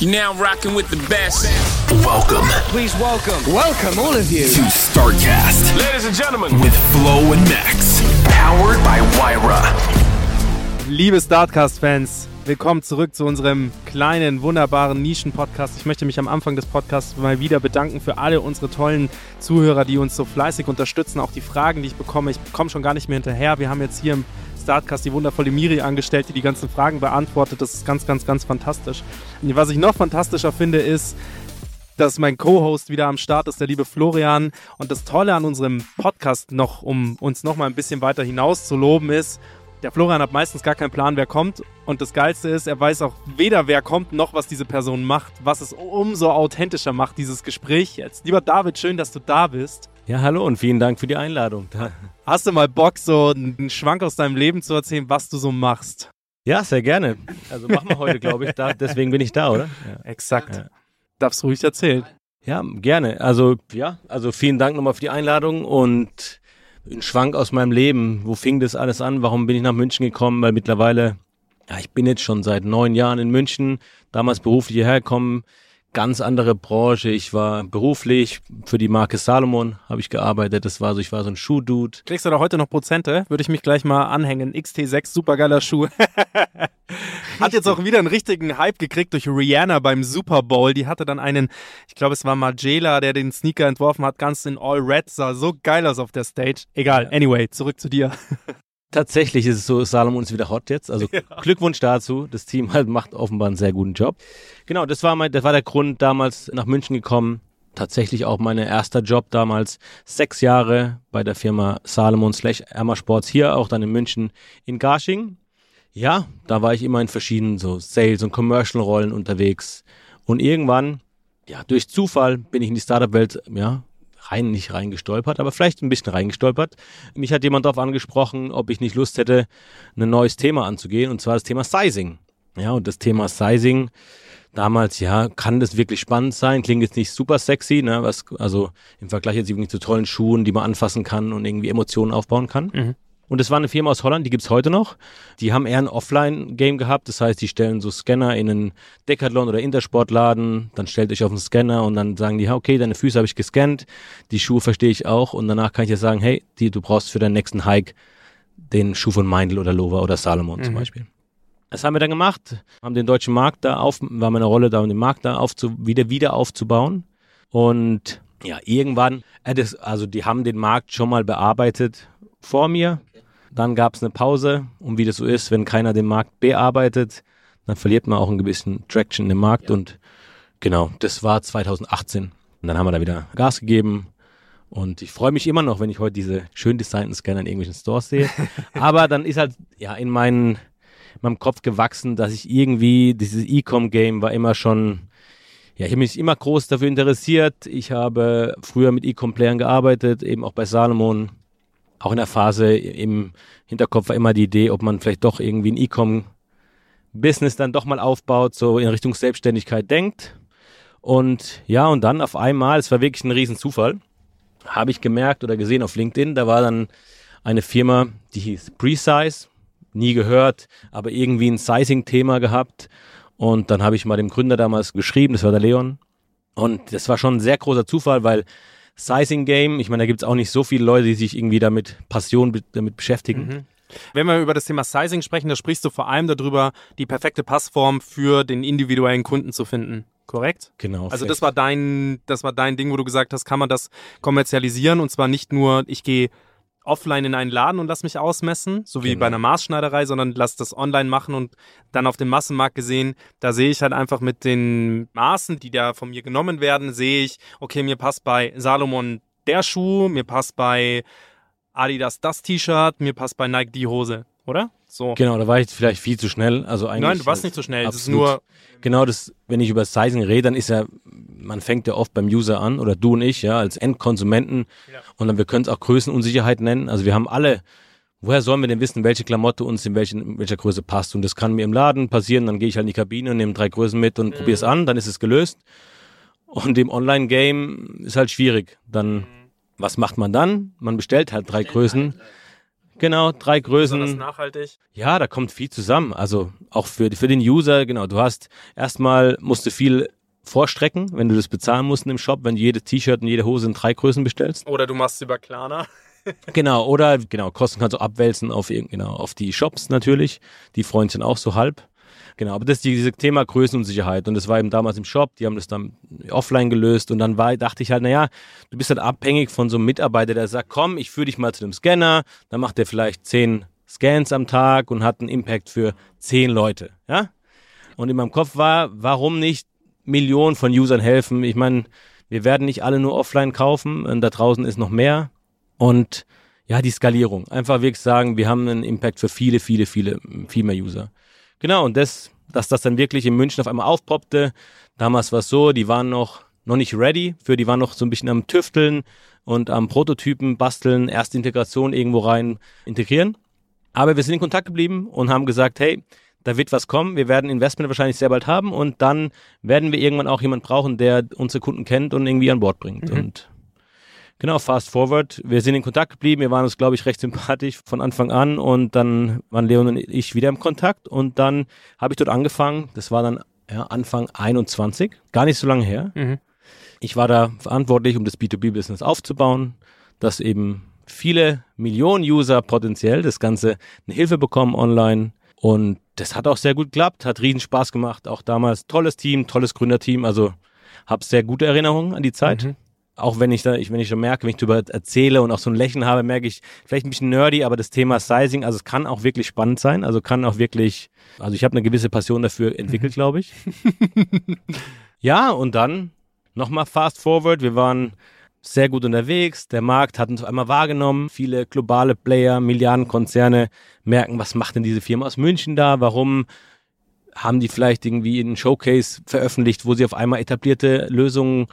You're now rocking with the best. Welcome Please welcome, welcome all of you. to StarCast Ladies and gentlemen, with Flo and Max. Powered by Wyra. Liebe Startcast-Fans, willkommen zurück zu unserem kleinen, wunderbaren Nischen-Podcast. Ich möchte mich am Anfang des Podcasts mal wieder bedanken für alle unsere tollen Zuhörer, die uns so fleißig unterstützen. Auch die Fragen, die ich bekomme, ich komme schon gar nicht mehr hinterher. Wir haben jetzt hier im Startcast die wundervolle Miri angestellt, die die ganzen Fragen beantwortet. Das ist ganz, ganz, ganz fantastisch. Und was ich noch fantastischer finde, ist, dass mein Co-Host wieder am Start ist, der liebe Florian. Und das Tolle an unserem Podcast noch, um uns noch mal ein bisschen weiter hinaus zu loben, ist, der Florian hat meistens gar keinen Plan, wer kommt. Und das Geilste ist, er weiß auch weder, wer kommt, noch was diese Person macht, was es umso authentischer macht, dieses Gespräch jetzt. Lieber David, schön, dass du da bist. Ja, hallo und vielen Dank für die Einladung. Hast du mal Bock, so einen Schwank aus deinem Leben zu erzählen, was du so machst? Ja, sehr gerne. Also machen wir heute, glaube ich, da, deswegen bin ich da, oder? Ja. Exakt. Ja. Darfst ruhig erzählen. ja, gerne. Also, ja, also vielen Dank nochmal für die Einladung und ein Schwank aus meinem Leben. Wo fing das alles an? Warum bin ich nach München gekommen? Weil mittlerweile, ja, ich bin jetzt schon seit neun Jahren in München, damals beruflich hierher gekommen, ganz andere Branche. Ich war beruflich für die Marke Salomon habe ich gearbeitet. Das war so, ich war so ein Schuhdude. Kriegst du da heute noch Prozente? Würde ich mich gleich mal anhängen. XT6, supergeiler Schuh. Hat jetzt auch wieder einen richtigen Hype gekriegt durch Rihanna beim Super Bowl. Die hatte dann einen, ich glaube, es war Margiela, der den Sneaker entworfen hat, ganz in All Red. Sah so geil aus auf der Stage. Egal, anyway, zurück zu dir. Tatsächlich ist es so, Salomon ist wieder hot jetzt. Also Glückwunsch dazu. Das Team halt macht offenbar einen sehr guten Job. Genau, das war mein, das war der Grund, damals nach München gekommen. Tatsächlich auch mein erster Job damals. Sechs Jahre bei der Firma Salomon slash Erma Sports hier, auch dann in München in Garching. Ja, da war ich immer in verschiedenen so Sales- und Commercial-Rollen unterwegs. Und irgendwann, ja, durch Zufall bin ich in die Startup-Welt, ja, rein, nicht reingestolpert, aber vielleicht ein bisschen reingestolpert. Mich hat jemand darauf angesprochen, ob ich nicht Lust hätte, ein neues Thema anzugehen, und zwar das Thema Sizing. Ja, und das Thema Sizing, damals, ja, kann das wirklich spannend sein, klingt jetzt nicht super sexy, ne, was, also im Vergleich jetzt irgendwie zu tollen Schuhen, die man anfassen kann und irgendwie Emotionen aufbauen kann. Und es war eine Firma aus Holland, die gibt's heute noch. Die haben eher ein Offline-Game gehabt. Das heißt, die stellen so Scanner in einen Decathlon oder Intersportladen. Dann stellt euch auf den Scanner und dann sagen die, ja, okay, deine Füße habe ich gescannt. Die Schuhe verstehe ich auch. Und danach kann ich dir sagen, hey, die, du brauchst für deinen nächsten Hike den Schuh von Meindl oder Lova oder Salomon zum Beispiel. Das haben wir dann gemacht, haben den deutschen Markt da auf, war meine Rolle da, um den Markt da aufzu, wieder, wieder aufzubauen. Und ja, irgendwann, äh, also die haben den Markt schon mal bearbeitet vor mir. Dann gab es eine Pause und wie das so ist, wenn keiner den Markt bearbeitet, dann verliert man auch ein bisschen Traction in dem Markt und genau, das war 2018. Und dann haben wir da wieder Gas gegeben und ich freue mich immer noch, wenn ich heute diese schön designten Scanner in irgendwelchen Stores sehe. Aber dann ist halt ja in meinen, in meinem Kopf gewachsen, dass ich irgendwie, dieses E-Com-Game war immer schon, ja, ich habe mich immer groß dafür interessiert. Ich habe früher mit E-Com-Playern gearbeitet, eben auch bei Salomon. Auch in der Phase im Hinterkopf war immer die Idee, ob man vielleicht doch irgendwie ein E-Com-Business dann doch mal aufbaut, so in Richtung Selbstständigkeit denkt. Und ja, und dann auf einmal, es war wirklich ein Riesenzufall, habe ich gemerkt oder gesehen auf LinkedIn, da war dann eine Firma, die hieß Precise, nie gehört, aber irgendwie ein Sizing-Thema gehabt. Und dann habe ich mal dem Gründer damals geschrieben, das war der Leon. Und das war schon ein sehr großer Zufall, weil Sizing Game, ich meine, da gibt es auch nicht so viele Leute, die sich irgendwie damit Passion be damit beschäftigen. Wenn wir über das Thema Sizing sprechen, da sprichst du vor allem darüber, die perfekte Passform für den individuellen Kunden zu finden. Korrekt? Genau. Also das war dein, das war dein Ding, wo du gesagt hast, kann man das kommerzialisieren und zwar nicht nur, ich gehe offline in einen Laden und lass mich ausmessen, so wie Genau. bei einer Maßschneiderei, sondern lass das online machen und dann auf dem Massenmarkt gesehen, da sehe ich halt einfach mit den Maßen, die da von mir genommen werden, sehe ich, okay, mir passt bei Salomon der Schuh, mir passt bei Adidas das T-Shirt, mir passt bei Nike die Hose, oder? So. Genau, da war ich vielleicht viel zu schnell. Also eigentlich, Nein, du warst nicht so schnell. Das ist absolut. nur, Genau, das, wenn ich über Sizing rede, dann ist ja, man fängt ja oft beim User an, oder du und ich, ja, als Endkonsumenten. Und dann, wir können es auch Größenunsicherheit nennen. Also wir haben alle, woher sollen wir denn wissen, welche Klamotte uns in, welchen, in welcher Größe passt? Und das kann mir im Laden passieren, dann gehe ich halt in die Kabine, nehme drei Größen mit und probiere es an, dann ist es gelöst. Und im Online-Game ist halt schwierig. Dann, was macht man dann? Man bestellt halt drei Größen. Genau, drei Größen. besonders nachhaltig. Ja, da kommt viel zusammen. Also auch für, für den User, genau. Du hast erstmal musst du viel vorstrecken, wenn du das bezahlen musst im Shop, wenn du jedes T-Shirt und jede Hose in drei Größen bestellst. Oder du machst es über Klarna. Genau, oder genau, Kosten kannst du abwälzen auf genau, auf die Shops natürlich. Die freuen sich dann auch so halb. Genau, aber das ist dieses Thema Größenunsicherheit und das war eben damals im Shop, die haben das dann offline gelöst und dann war, dachte ich halt, naja, du bist halt abhängig von so einem Mitarbeiter, der sagt, komm, ich führe dich mal zu einem Scanner, dann macht der vielleicht zehn Scans am Tag und hat einen Impact für zehn Leute, ja? Und in meinem Kopf war, warum nicht Millionen von Usern helfen? Ich meine, wir werden nicht alle nur offline kaufen, und da draußen ist noch mehr und ja, die Skalierung. Einfach wirklich sagen, wir haben einen Impact für viele, viele, viele, viel mehr User. Genau, und das, dass das dann wirklich in München auf einmal aufpoppte. Damals war es so, die waren noch, noch nicht ready, für die waren noch so ein bisschen am Tüfteln und am Prototypen basteln, erste Integration irgendwo rein integrieren. Aber wir sind in Kontakt geblieben und haben gesagt, hey, da wird was kommen, wir werden Investment wahrscheinlich sehr bald haben und dann werden wir irgendwann auch jemand brauchen, der unsere Kunden kennt und irgendwie an Bord bringt. Und Genau, fast forward. Wir sind in Kontakt geblieben. Wir waren uns, glaube ich, recht sympathisch von Anfang an und dann waren Leon und ich wieder im Kontakt und dann habe ich dort angefangen. Das war dann ja, Anfang 21, gar nicht so lange her. Mhm. Ich war da verantwortlich, um das B2B-Business aufzubauen, dass eben viele Millionen User potenziell das Ganze eine Hilfe bekommen online und das hat auch sehr gut geklappt, hat riesen Spaß gemacht, auch damals tolles Team, tolles Gründerteam, also habe sehr gute Erinnerungen an die Zeit Mhm. Auch wenn ich da, ich, wenn ich schon merke, wenn ich darüber erzähle und auch so ein Lächeln habe, merke ich, vielleicht ein bisschen nerdy, aber das Thema Sizing, also es kann auch wirklich spannend sein, also kann auch wirklich, also ich habe eine gewisse Passion dafür entwickelt, glaube ich. ja, und dann nochmal fast forward, wir waren sehr gut unterwegs, der Markt hat uns auf einmal wahrgenommen, viele globale Player, Milliardenkonzerne merken, was macht denn diese Firma aus München da, warum haben die vielleicht irgendwie einen Showcase veröffentlicht, wo sie auf einmal etablierte Lösungen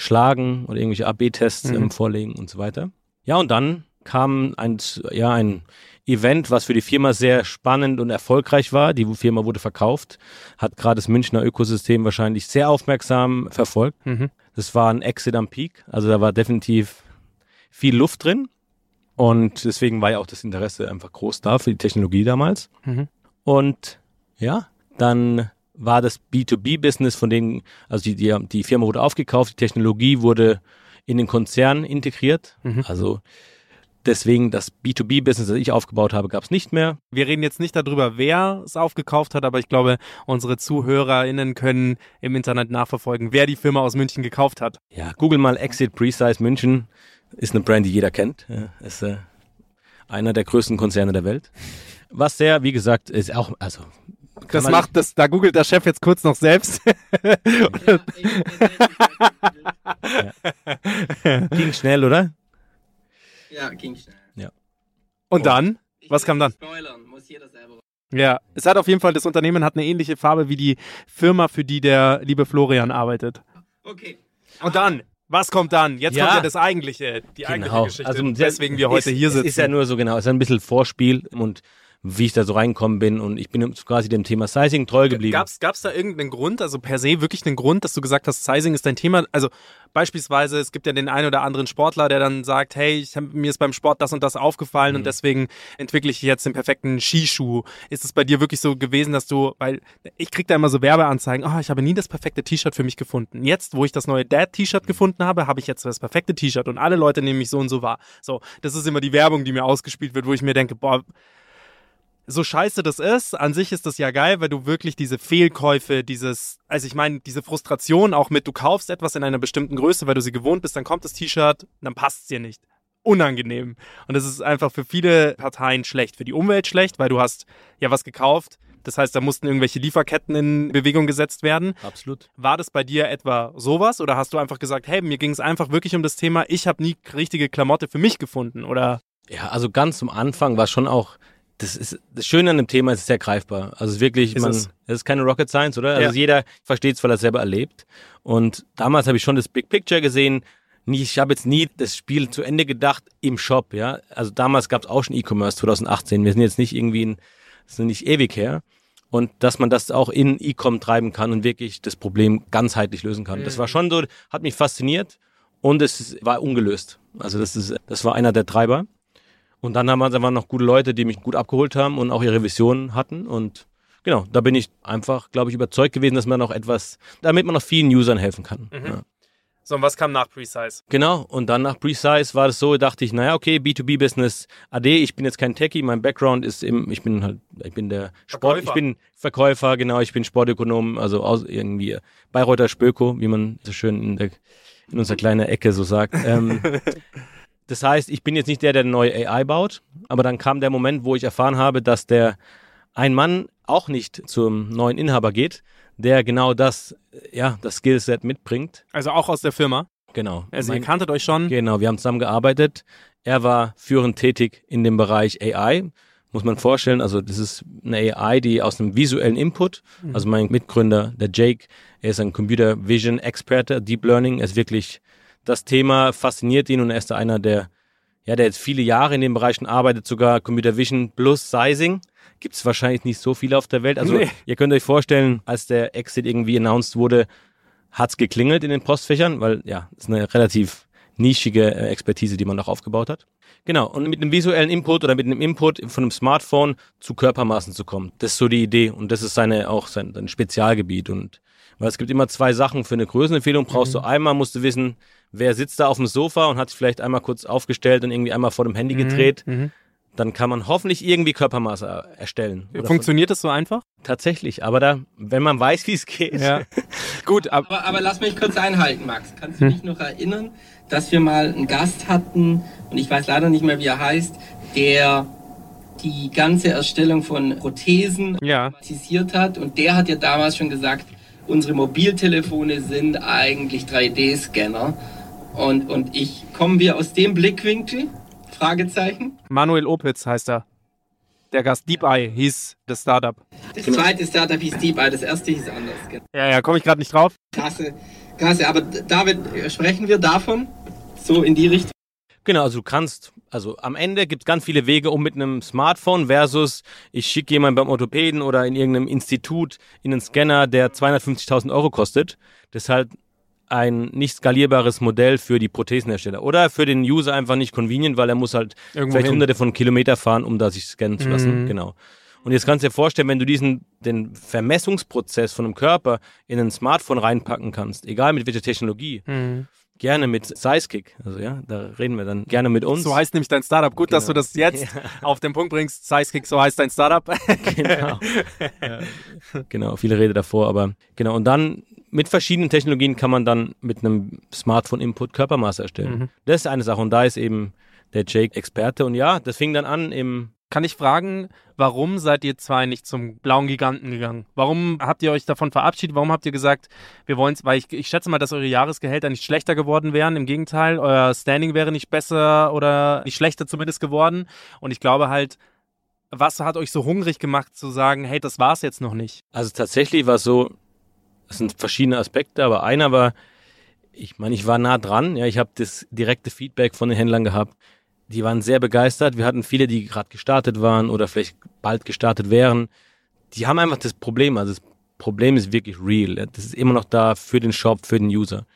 schlagen oder irgendwelche AB-Tests ähm, vorlegen und so weiter. Ja, und dann kam ein, ja, ein Event, was für die Firma sehr spannend und erfolgreich war. Die Firma wurde verkauft, hat gerade das Münchner Ökosystem wahrscheinlich sehr aufmerksam verfolgt. Mhm. Das war ein Exit am Peak, also da war definitiv viel Luft drin und deswegen war ja auch das Interesse einfach groß da für die Technologie damals. Mhm. Und ja, dann war das B2B-Business von denen, also die, die, die Firma wurde aufgekauft, die Technologie wurde in den Konzern integriert. Mhm. Also deswegen das B2B-Business, das ich aufgebaut habe, gab es nicht mehr. Wir reden jetzt nicht darüber, wer es aufgekauft hat, aber ich glaube, unsere ZuhörerInnen können im Internet nachverfolgen, wer die Firma aus München gekauft hat. Ja, google mal Exit Precise München. Ist eine Brand, die jeder kennt. Ist äh, einer der größten Konzerne der Welt. Was sehr, wie gesagt, ist auch, also Das macht das, da googelt der Chef jetzt kurz noch selbst. ging schnell, oder? Ja, ging schnell. Und dann? Ich Was kam dann? Spoilern, muss jeder selber. Ja, es hat auf jeden Fall, das Unternehmen hat eine ähnliche Farbe wie die Firma, für die der liebe Florian arbeitet. Okay. Und dann? Was kommt dann? Jetzt Ja. kommt ja das eigentliche, die eigentliche Geschichte, Also, weswegen wir heute ist, hier sitzen. Ist ja nur so genau, es ist ein bisschen Vorspiel und wie ich da so reinkommen bin und ich bin quasi dem Thema Sizing treu geblieben. Gab's, gab's da irgendeinen Grund, also per se wirklich einen Grund, dass du gesagt hast, Sizing ist dein Thema? Also beispielsweise, es gibt ja den einen oder anderen Sportler, der dann sagt, hey, ich hab, mir ist beim Sport das und das aufgefallen Mhm. und deswegen entwickle ich jetzt den perfekten Skischuh. Ist es bei dir wirklich so gewesen, dass du, weil ich krieg da immer so Werbeanzeigen, oh, ich habe nie das perfekte T-Shirt für mich gefunden. Jetzt, wo ich das neue Dad-T-Shirt gefunden habe, habe ich jetzt das perfekte T-Shirt und alle Leute nehmen mich so und so wahr. So, das ist immer die Werbung, die mir ausgespielt wird, wo ich mir denke, boah, so scheiße das ist, an sich ist das ja geil, weil du wirklich diese Fehlkäufe, dieses, also ich meine, diese Frustration auch mit, du kaufst etwas in einer bestimmten Größe, weil du sie gewohnt bist, dann kommt das T-Shirt, dann passt es dir nicht. Unangenehm. Und das ist einfach für viele Parteien schlecht. Für die Umwelt schlecht, weil du hast ja was gekauft. Das heißt, da mussten irgendwelche Lieferketten in Bewegung gesetzt werden. Absolut. War das bei dir etwa sowas oder hast du einfach gesagt, hey, mir ging es einfach wirklich um das Thema, ich habe nie richtige Klamotte für mich gefunden oder Ja, also ganz am Anfang war schon auch, das ist das Schöne an dem Thema, es ist sehr greifbar. Also es ist wirklich, Ist man, es? es ist keine Rocket Science, oder? Ja. Also jeder versteht es, weil er es selber erlebt. Und damals habe ich schon das Big Picture gesehen. Ich habe jetzt nie das Spiel zu Ende gedacht im Shop, ja. Also damals gab es auch schon E-Commerce 2018. Wir sind jetzt nicht irgendwie in, das ist nicht ewig her. Und dass man das auch in E-Com treiben kann und wirklich das Problem ganzheitlich lösen kann. Das war schon so, hat mich fasziniert und es war ungelöst. Also das ist, das war einer der Treiber. Und dann haben wir einfach noch gute Leute, die mich gut abgeholt haben und auch ihre Visionen hatten. Und genau, da bin ich einfach, glaube ich, überzeugt gewesen, dass man noch etwas, damit man noch vielen Usern helfen kann. Ja. So, und was kam nach Precise? Genau, und dann nach Precise war es so, dachte ich, naja, okay, B2B-Business AD, ich bin jetzt kein Techie, mein Background ist im, ich bin halt, ich bin der Sport, Verkäufer. ich bin Verkäufer, genau, ich bin Sportökonom, also aus irgendwie Bayreuther Spöko, wie man so schön in, der, in unserer kleinen Ecke so sagt. Ähm, das heißt, ich bin jetzt nicht der, der eine neue AI baut, aber dann kam der Moment, wo ich erfahren habe, dass der ein Mann auch nicht zum neuen Inhaber geht, der genau das, ja, das Skillset mitbringt. Also auch aus der Firma. Genau. Also Mein- ihr kanntet euch schon. Genau, wir haben zusammen gearbeitet. Er war führend tätig in dem Bereich AI. Muss man vorstellen, also das ist eine AI, die aus einem visuellen Input, also mein Mitgründer, der Jake, er ist ein Computer Vision Experte, Deep Learning, er ist wirklich, das Thema fasziniert ihn und er ist da einer, der, ja, der jetzt viele Jahre in den Bereichen arbeitet, sogar Computer Vision plus Sizing. Gibt es wahrscheinlich nicht so viele auf der Welt. Also Nee. ihr könnt euch vorstellen, als der Exit irgendwie announced wurde, hat's geklingelt in den Postfächern, weil ja, ist eine relativ nischige äh, Expertise, die man noch aufgebaut hat. Genau, und mit einem visuellen Input oder mit einem Input von einem Smartphone zu Körpermaßen zu kommen. Das ist so die Idee und das ist seine auch sein, sein Spezialgebiet und weil es gibt immer zwei Sachen für eine Größenempfehlung. Brauchst du einmal, musst du wissen, wer sitzt da auf dem Sofa und hat sich vielleicht einmal kurz aufgestellt und irgendwie einmal vor dem Handy gedreht. Dann kann man hoffentlich irgendwie Körpermaße er- erstellen. Von- Funktioniert das so einfach? Tatsächlich, aber da, wenn man weiß, wie es geht. Ja. Gut, ab, Aber, aber lass mich kurz einhalten, Max. Kannst du dich noch erinnern, dass wir mal einen Gast hatten, und ich weiß leider nicht mehr, wie er heißt, der die ganze Erstellung von Prothesen Ja. automatisiert hat. Und der hat ja damals schon gesagt, unsere Mobiltelefone sind eigentlich 3D-Scanner. Und, und ich, kommen wir aus dem Blickwinkel? Fragezeichen. Manuel Opitz heißt er. Der Gast Deep Eye hieß das Startup. Das zweite Startup hieß Deep Eye, das erste hieß anders. Genau. Ja, ja, komme ich gerade nicht drauf. Krasse, krasse. Aber David, sprechen wir davon? So in die Richtung? Genau, also du kannst, also am Ende gibt es ganz viele Wege, um mit einem Smartphone versus ich schicke jemanden beim Orthopäden oder in irgendeinem Institut in einen Scanner, der 250.000 Euro kostet. Das ist halt ein nicht skalierbares Modell für die Prothesenhersteller. Oder für den User einfach nicht convenient, weil er muss halt Irgendwo vielleicht hin. hunderte von Kilometer fahren, um da sich scannen zu lassen. Mhm. Genau. Und jetzt kannst du dir vorstellen, wenn du diesen, den Vermessungsprozess von einem Körper in ein Smartphone reinpacken kannst, egal mit welcher Technologie, Mhm. Gerne mit Sidekick, also ja, da reden wir dann gerne mit uns. So heißt nämlich dein Startup. Gut, dass du Genau. das jetzt auf den Punkt bringst. Sidekick, so heißt dein Startup. genau. ja. genau, viele Rede davor, aber genau. Und dann mit verschiedenen Technologien kann man dann mit einem Smartphone-Input Körpermaße erstellen. Mhm. Das ist eine Sache und da ist eben der Jake Experte und ja, das fing dann an im Kann ich fragen, warum seid ihr zwei nicht zum blauen Giganten gegangen? Warum habt ihr euch davon verabschiedet? Warum habt ihr gesagt, wir wollen es, weil ich, ich schätze mal, dass eure Jahresgehälter nicht schlechter geworden wären. Im Gegenteil, euer Standing wäre nicht besser oder nicht schlechter zumindest geworden. Und ich glaube halt, was hat euch so hungrig gemacht zu sagen, hey, das war's jetzt noch nicht? Also tatsächlich war es so, es sind verschiedene Aspekte, aber einer war, ich meine, ich war nah dran, ja, ich habe das direkte Feedback von den Händlern gehabt. Die waren sehr begeistert. Wir hatten viele, die gerade gestartet waren oder vielleicht bald gestartet wären. Die haben einfach das Problem, also das Problem ist wirklich real. Das ist immer noch da für den Shop, für den User.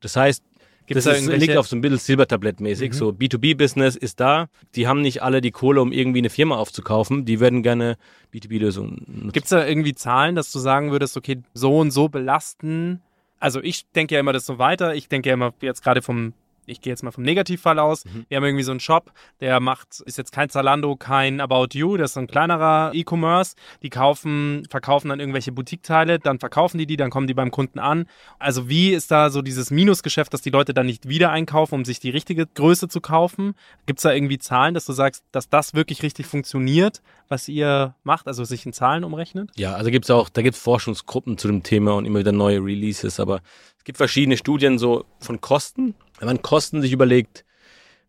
Das heißt, Gibt's das da ist, liegt auf so ein bisschen Silbertablett-mäßig. So B2B-Business ist da. Die haben nicht alle die Kohle, um irgendwie eine Firma aufzukaufen. Die würden gerne B2B-Lösungen nutzen. Gibt es da irgendwie Zahlen, dass du sagen würdest, okay, so und so belasten? Also ich denke ja immer das so weiter. Ich denke ja immer jetzt gerade vom, ich gehe jetzt mal vom Negativfall aus. Wir haben irgendwie so einen Shop, der macht, ist jetzt kein Zalando, kein About You, das ist so ein kleinerer E-Commerce. Die kaufen, verkaufen dann irgendwelche Boutiqueteile, dann verkaufen die die, dann kommen die beim Kunden an. Also wie ist da so dieses Minusgeschäft, dass die Leute dann nicht wieder einkaufen, um sich die richtige Größe zu kaufen? Gibt es da irgendwie Zahlen, dass du sagst, dass das wirklich richtig funktioniert, was ihr macht, also sich in Zahlen umrechnet? Ja, also gibt's auch, da gibt's Forschungsgruppen zu dem Thema und immer wieder neue Releases, aber es gibt verschiedene Studien so von Kosten. Wenn man Kosten sich überlegt,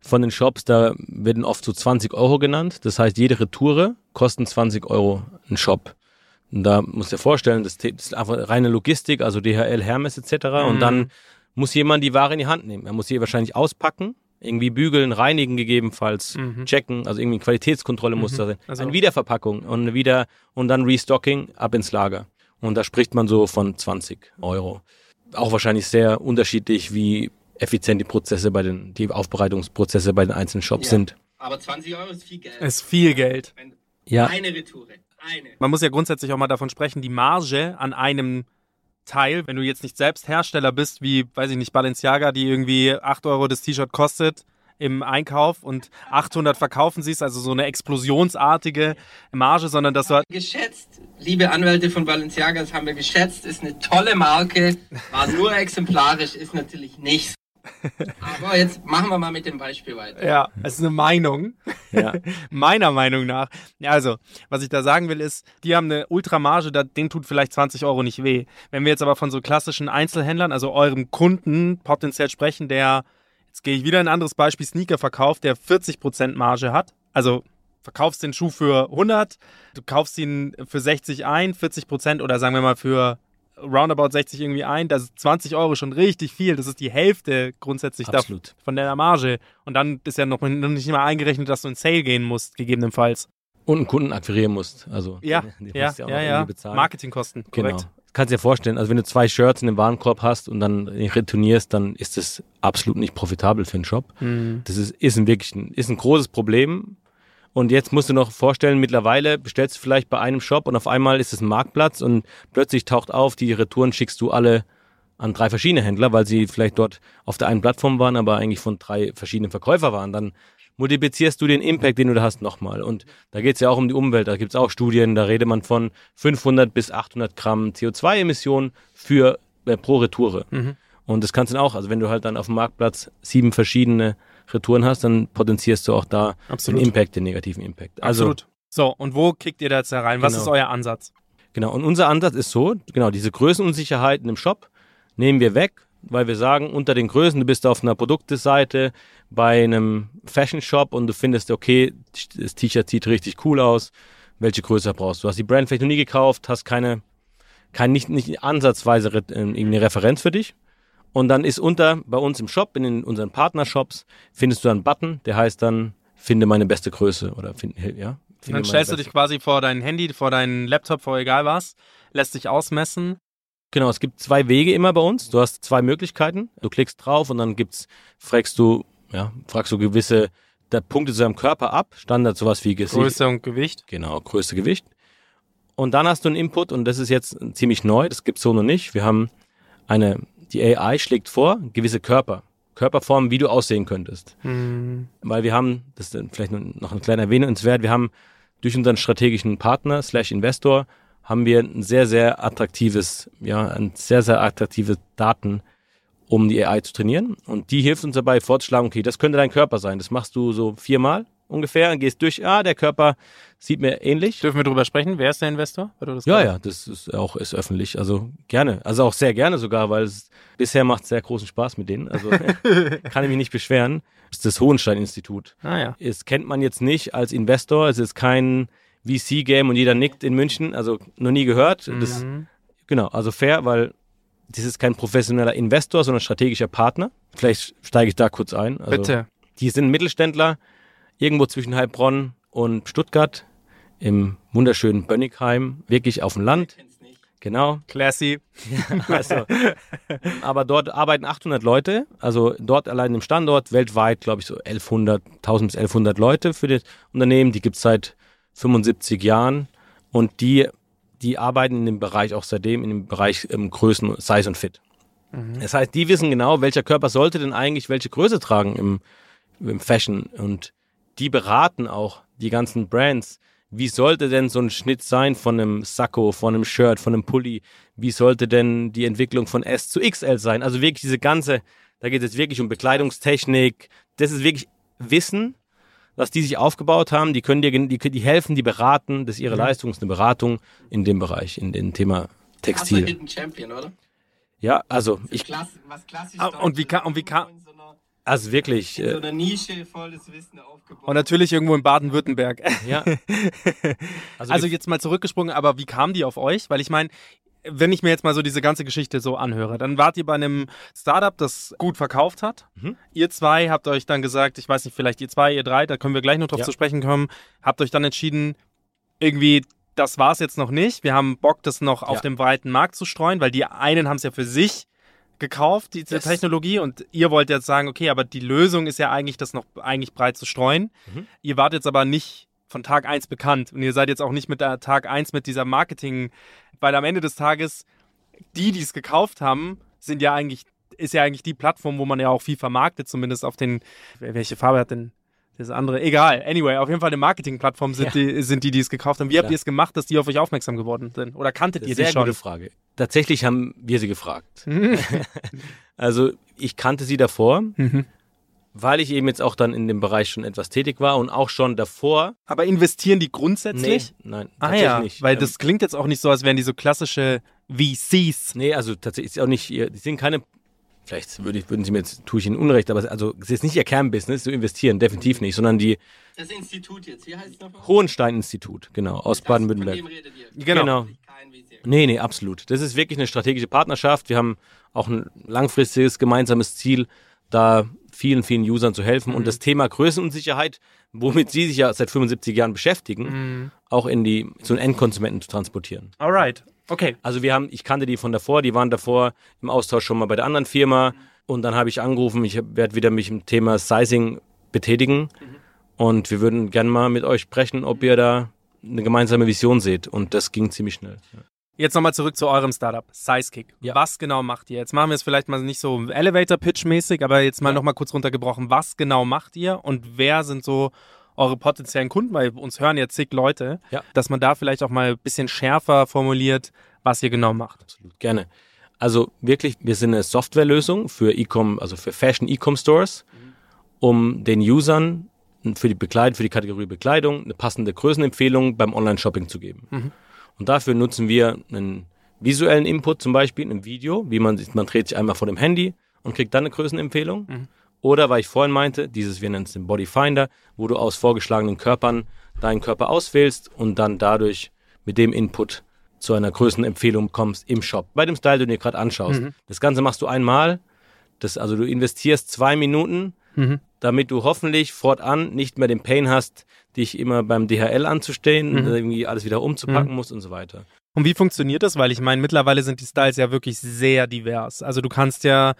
von den Shops, da werden oft so 20 Euro genannt. Das heißt, jede Retoure kostet 20 Euro ein Shop. Und da musst du dir vorstellen, das ist einfach reine Logistik, also DHL, Hermes etc. Und Mhm. dann muss jemand die Ware in die Hand nehmen. Er muss sie wahrscheinlich auspacken, irgendwie bügeln, reinigen gegebenenfalls, checken, also irgendwie Qualitätskontrolle muss da sein. Mhm. Also- Eine Wiederverpackung und wieder und dann Restocking ab ins Lager. Und da spricht man so von 20 Euro. Auch wahrscheinlich sehr unterschiedlich, wie effizient die Prozesse bei den, die Aufbereitungsprozesse bei den einzelnen Shops Ja. sind. Aber 20 Euro ist viel Geld. Ist viel Geld. Wenn- Ja. Eine Retoure. Eine. Man muss ja grundsätzlich auch mal davon sprechen, die Marge an einem Teil, wenn du jetzt nicht selbst Hersteller bist, wie, weiß ich nicht, Balenciaga, die irgendwie 8 Euro das T-Shirt kostet im Einkauf und 800 verkaufen siehst, also so eine explosionsartige Marge, sondern dass du halt, Geschätzt, liebe Anwälte von Balenciaga, das haben wir geschätzt, ist eine tolle Marke, war nur exemplarisch, ist natürlich nicht. Aber jetzt machen wir mal mit dem Beispiel weiter. ja, es ist eine Meinung. Ja. Meiner Meinung nach. Ja, also, was ich da sagen will, ist, die haben eine Ultramarge, da, denen tut vielleicht 20 Euro nicht weh. Wenn wir jetzt aber von so klassischen Einzelhändlern, also eurem Kunden potenziell sprechen, der, jetzt gehe ich wieder in ein anderes Beispiel, Sneaker verkauft, der 40% Marge hat, also verkaufst den Schuh für 100, du kaufst ihn für 60 ein, 40% oder sagen wir mal für roundabout 60 irgendwie ein, das ist 20 Euro schon richtig viel, das ist die Hälfte grundsätzlich davon Absolut. von deiner Marge. Und dann ist ja noch nicht mal eingerechnet, dass du in Sale gehen musst, gegebenenfalls. Und einen Kunden akquirieren musst. Also, Ja, die ja, musst du ja, auch ja. irgendwie bezahlen. Marketingkosten, Genau. korrekt. Kannst dir vorstellen, also wenn du zwei Shirts in dem Warenkorb hast und dann retournierst, dann ist das absolut nicht profitabel für einen Shop. Mhm. Das ist, ist ein wirklich ein, ist ein großes Problem. Und jetzt musst du noch vorstellen, mittlerweile bestellst du vielleicht bei einem Shop und auf einmal ist es ein Marktplatz und plötzlich taucht auf, die Retouren schickst du alle an drei verschiedene Händler, weil sie vielleicht dort auf der einen Plattform waren, aber eigentlich von drei verschiedenen Verkäufer waren. Dann multiplizierst du den Impact, den du da hast, nochmal. Und da geht es ja auch um die Umwelt. Da gibt es auch Studien, da redet man von 500 bis 800 Gramm CO2-Emissionen für äh, pro Retoure. Und das kannst du dann auch, also wenn du halt dann auf dem Marktplatz sieben verschiedene Retouren hast, dann potenzierst du auch da Absolut. den Impact, den negativen Impact. Also Absolut. So, und wo kickt ihr da jetzt herein? Was Genau. ist euer Ansatz? Genau, und unser Ansatz ist so, genau, diese Größenunsicherheit in einem Shop nehmen wir weg, weil wir sagen, unter den Größen, du bist auf einer Produkteseite bei einem Fashion Shop und du findest, okay, das T-Shirt sieht richtig cool aus, welche Größe brauchst du? Du hast die Brand vielleicht noch nie gekauft, hast keine, kein, nicht, nicht ansatzweise re- äh, irgendeine Referenz für dich. Und dann ist unter, bei uns im Shop, in unseren Partnershops, findest du einen Button, der heißt dann, finde meine beste Größe oder finde, ja. Und finde dann meine stellst du dich quasi vor dein Handy, vor deinen Laptop, vor egal was, lässt dich ausmessen. Genau, es gibt zwei Wege immer bei uns. Du hast zwei Möglichkeiten. Du klickst drauf und dann gibt's, fragst du, ja, fragst du gewisse der Punkte zu deinem Körper ab. Standard sowas wie Gesicht. Größe und Gewicht. Genau, größte Gewicht. Und dann hast du einen Input und das ist jetzt ziemlich neu. Das gibt's so noch nicht. Wir haben eine, die AI schlägt vor, gewisse Körper. Körperformen, wie du aussehen könntest. Weil wir haben, das ist vielleicht noch ein kleiner Erwähnungswert, wir haben durch unseren strategischen Partner slash Investor haben wir ein sehr, sehr attraktives, ja, ein sehr, sehr attraktive Daten, um die AI zu trainieren. Und die hilft uns dabei vorzuschlagen, okay, das könnte dein Körper sein. Das machst du so viermal ungefähr und gehst durch, ah, der Körper sieht mir ähnlich. Dürfen wir drüber sprechen? Wer ist der Investor? Das Ja, gerade- ja, das ist auch ist öffentlich. Also gerne. Also auch sehr gerne sogar, weil es bisher macht sehr großen Spaß mit denen. Also kann ich mich nicht beschweren. Das ist das Hohenstein-Institut. Ah ja. Es kennt man jetzt nicht als Investor. Es ist kein VC-Game und jeder nickt in München. Also noch nie gehört. Das, genau, also fair, weil das ist kein professioneller Investor, sondern strategischer Partner. Vielleicht steige ich da kurz ein. Also, Bitte. Die sind Mittelständler, irgendwo zwischen Heilbronn und Stuttgart, im wunderschönen Bönnigheim, wirklich auf dem Land. Genau. Classy. Also, aber dort arbeiten 800 Leute, also dort allein im Standort, weltweit, glaube ich, so 1100, 1000 bis 1100 Leute für das Unternehmen. Die gibt's seit 75 Jahren und die, die arbeiten in dem Bereich auch seitdem, in dem Bereich ähm, Größen, Size und Fit. Das heißt, die wissen genau, welcher Körper sollte denn eigentlich welche Größe tragen im, im Fashion und die beraten auch die ganzen Brands. Wie sollte denn so ein Schnitt sein von einem Sakko, von einem Shirt, von einem Pulli? Wie sollte denn die Entwicklung von S zu XL sein? Also wirklich diese ganze, da geht es wirklich um Bekleidungstechnik. Das ist wirklich Wissen, was die sich aufgebaut haben. Die können dir, die, die helfen, die beraten. Das ist ihre Leistung, ist eine Beratung in dem Bereich, in dem Thema Textil. Champion, oder? Ja, also ich, Klass, was klassisch Ah, und wie kann- und wie kann- in so einer Also wirklich, In so äh, einer Nische volles Wissen aufgebaut. Und natürlich irgendwo in Baden-Württemberg. ja. Also, jetzt mal zurückgesprungen, aber wie kam die auf euch? Weil ich meine, wenn ich mir jetzt mal so diese ganze Geschichte so anhöre, dann wart ihr bei einem Startup, das gut verkauft hat. Mhm. Ihr zwei habt euch dann gesagt, ich weiß nicht, vielleicht ihr zwei, ihr drei, da können wir gleich noch drauf Ja. zu sprechen kommen, habt euch dann entschieden, irgendwie, das war's jetzt noch nicht. Wir haben Bock, das noch auf Ja. dem breiten Markt zu streuen, weil die einen haben es ja für sich gekauft, diese Yes. Technologie, und ihr wollt jetzt sagen, okay, aber die Lösung ist ja eigentlich, das noch eigentlich breit zu streuen. Mhm. Ihr wart jetzt aber nicht von Tag eins bekannt und ihr seid jetzt auch nicht mit der Tag eins mit dieser Marketing, weil am Ende des Tages die, die es gekauft haben, sind ja eigentlich, ist ja eigentlich die Plattform, wo man ja auch viel vermarktet, zumindest auf den, welche Farbe hat denn das andere? Egal. Anyway, auf jeden Fall eine Marketingplattform sind, Ja. die, sind die, die es gekauft haben. Wie habt Klar. ihr es gemacht, dass die auf euch aufmerksam geworden sind? Oder kanntet ihr die Sehr schon? gute Frage. Tatsächlich haben wir sie gefragt. also ich kannte sie davor, Mhm. weil ich eben jetzt auch dann in dem Bereich schon etwas tätig war und auch schon davor. Aber investieren die grundsätzlich? Nee, nein, Ah tatsächlich ja, nicht. weil Ähm, das klingt jetzt auch nicht so, als wären die so klassische VCs. Nee, also tatsächlich ist auch nicht, die sind keine, vielleicht würde ich, würden sie mir jetzt, tue ich ihnen Unrecht, aber also es ist nicht ihr Kernbusiness zu investieren, definitiv nicht, sondern die Das Institut jetzt, wie heißt es nochmal? Hohenstein-Institut, genau, aus Baden-Württemberg. dem redet ihr. Genau. Genau. Nee, nee, absolut. Das ist wirklich eine strategische Partnerschaft. Wir haben auch ein langfristiges gemeinsames Ziel, da vielen, vielen Usern zu helfen und das Thema Größenunsicherheit, womit sie sich ja seit 75 Jahren beschäftigen, auch in die, zu den Endkonsumenten zu transportieren. Alright. Okay. Also wir haben, ich kannte die von davor, die waren davor im Austausch schon mal bei der anderen Firma und dann habe ich angerufen, ich werde wieder mich im Thema Sizing betätigen und wir würden gerne mal mit euch sprechen, ob ihr da eine gemeinsame Vision seht und das ging ziemlich schnell. Ja. Jetzt nochmal zurück zu eurem Startup, Sizekick. Ja. Was genau macht ihr? Jetzt machen wir es vielleicht mal nicht so Elevator-Pitch-mäßig, aber jetzt mal Ja. nochmal kurz runtergebrochen. Was genau macht ihr und wer sind so eure potenziellen Kunden? Weil uns hören ja zig Leute, Ja. dass man da vielleicht auch mal ein bisschen schärfer formuliert, was ihr genau macht. Absolut, gerne. Also wirklich, wir sind eine Softwarelösung für E-Com, also für Fashion E-Com Stores, um den Usern für die Bekleidung, für die Kategorie Bekleidung eine passende Größenempfehlung beim Online-Shopping zu geben. Und dafür nutzen wir einen visuellen Input, zum Beispiel in einem Video, wie man man dreht sich einmal vor dem Handy und kriegt dann eine Größenempfehlung. Oder, weil ich vorhin meinte, dieses, wir nennen es den Body Finder, wo du aus vorgeschlagenen Körpern deinen Körper auswählst und dann dadurch mit dem Input zu einer Größenempfehlung kommst im Shop. Bei dem Style, den du dir gerade anschaust. Das Ganze machst du einmal. Das, also du investierst zwei Minuten, damit du hoffentlich fortan nicht mehr den Pain hast, dich immer beim DHL anzustehen, irgendwie alles wieder umzupacken musst und so weiter. Und wie funktioniert das? Weil ich meine, mittlerweile sind die Styles ja wirklich sehr divers. Also du kannst ja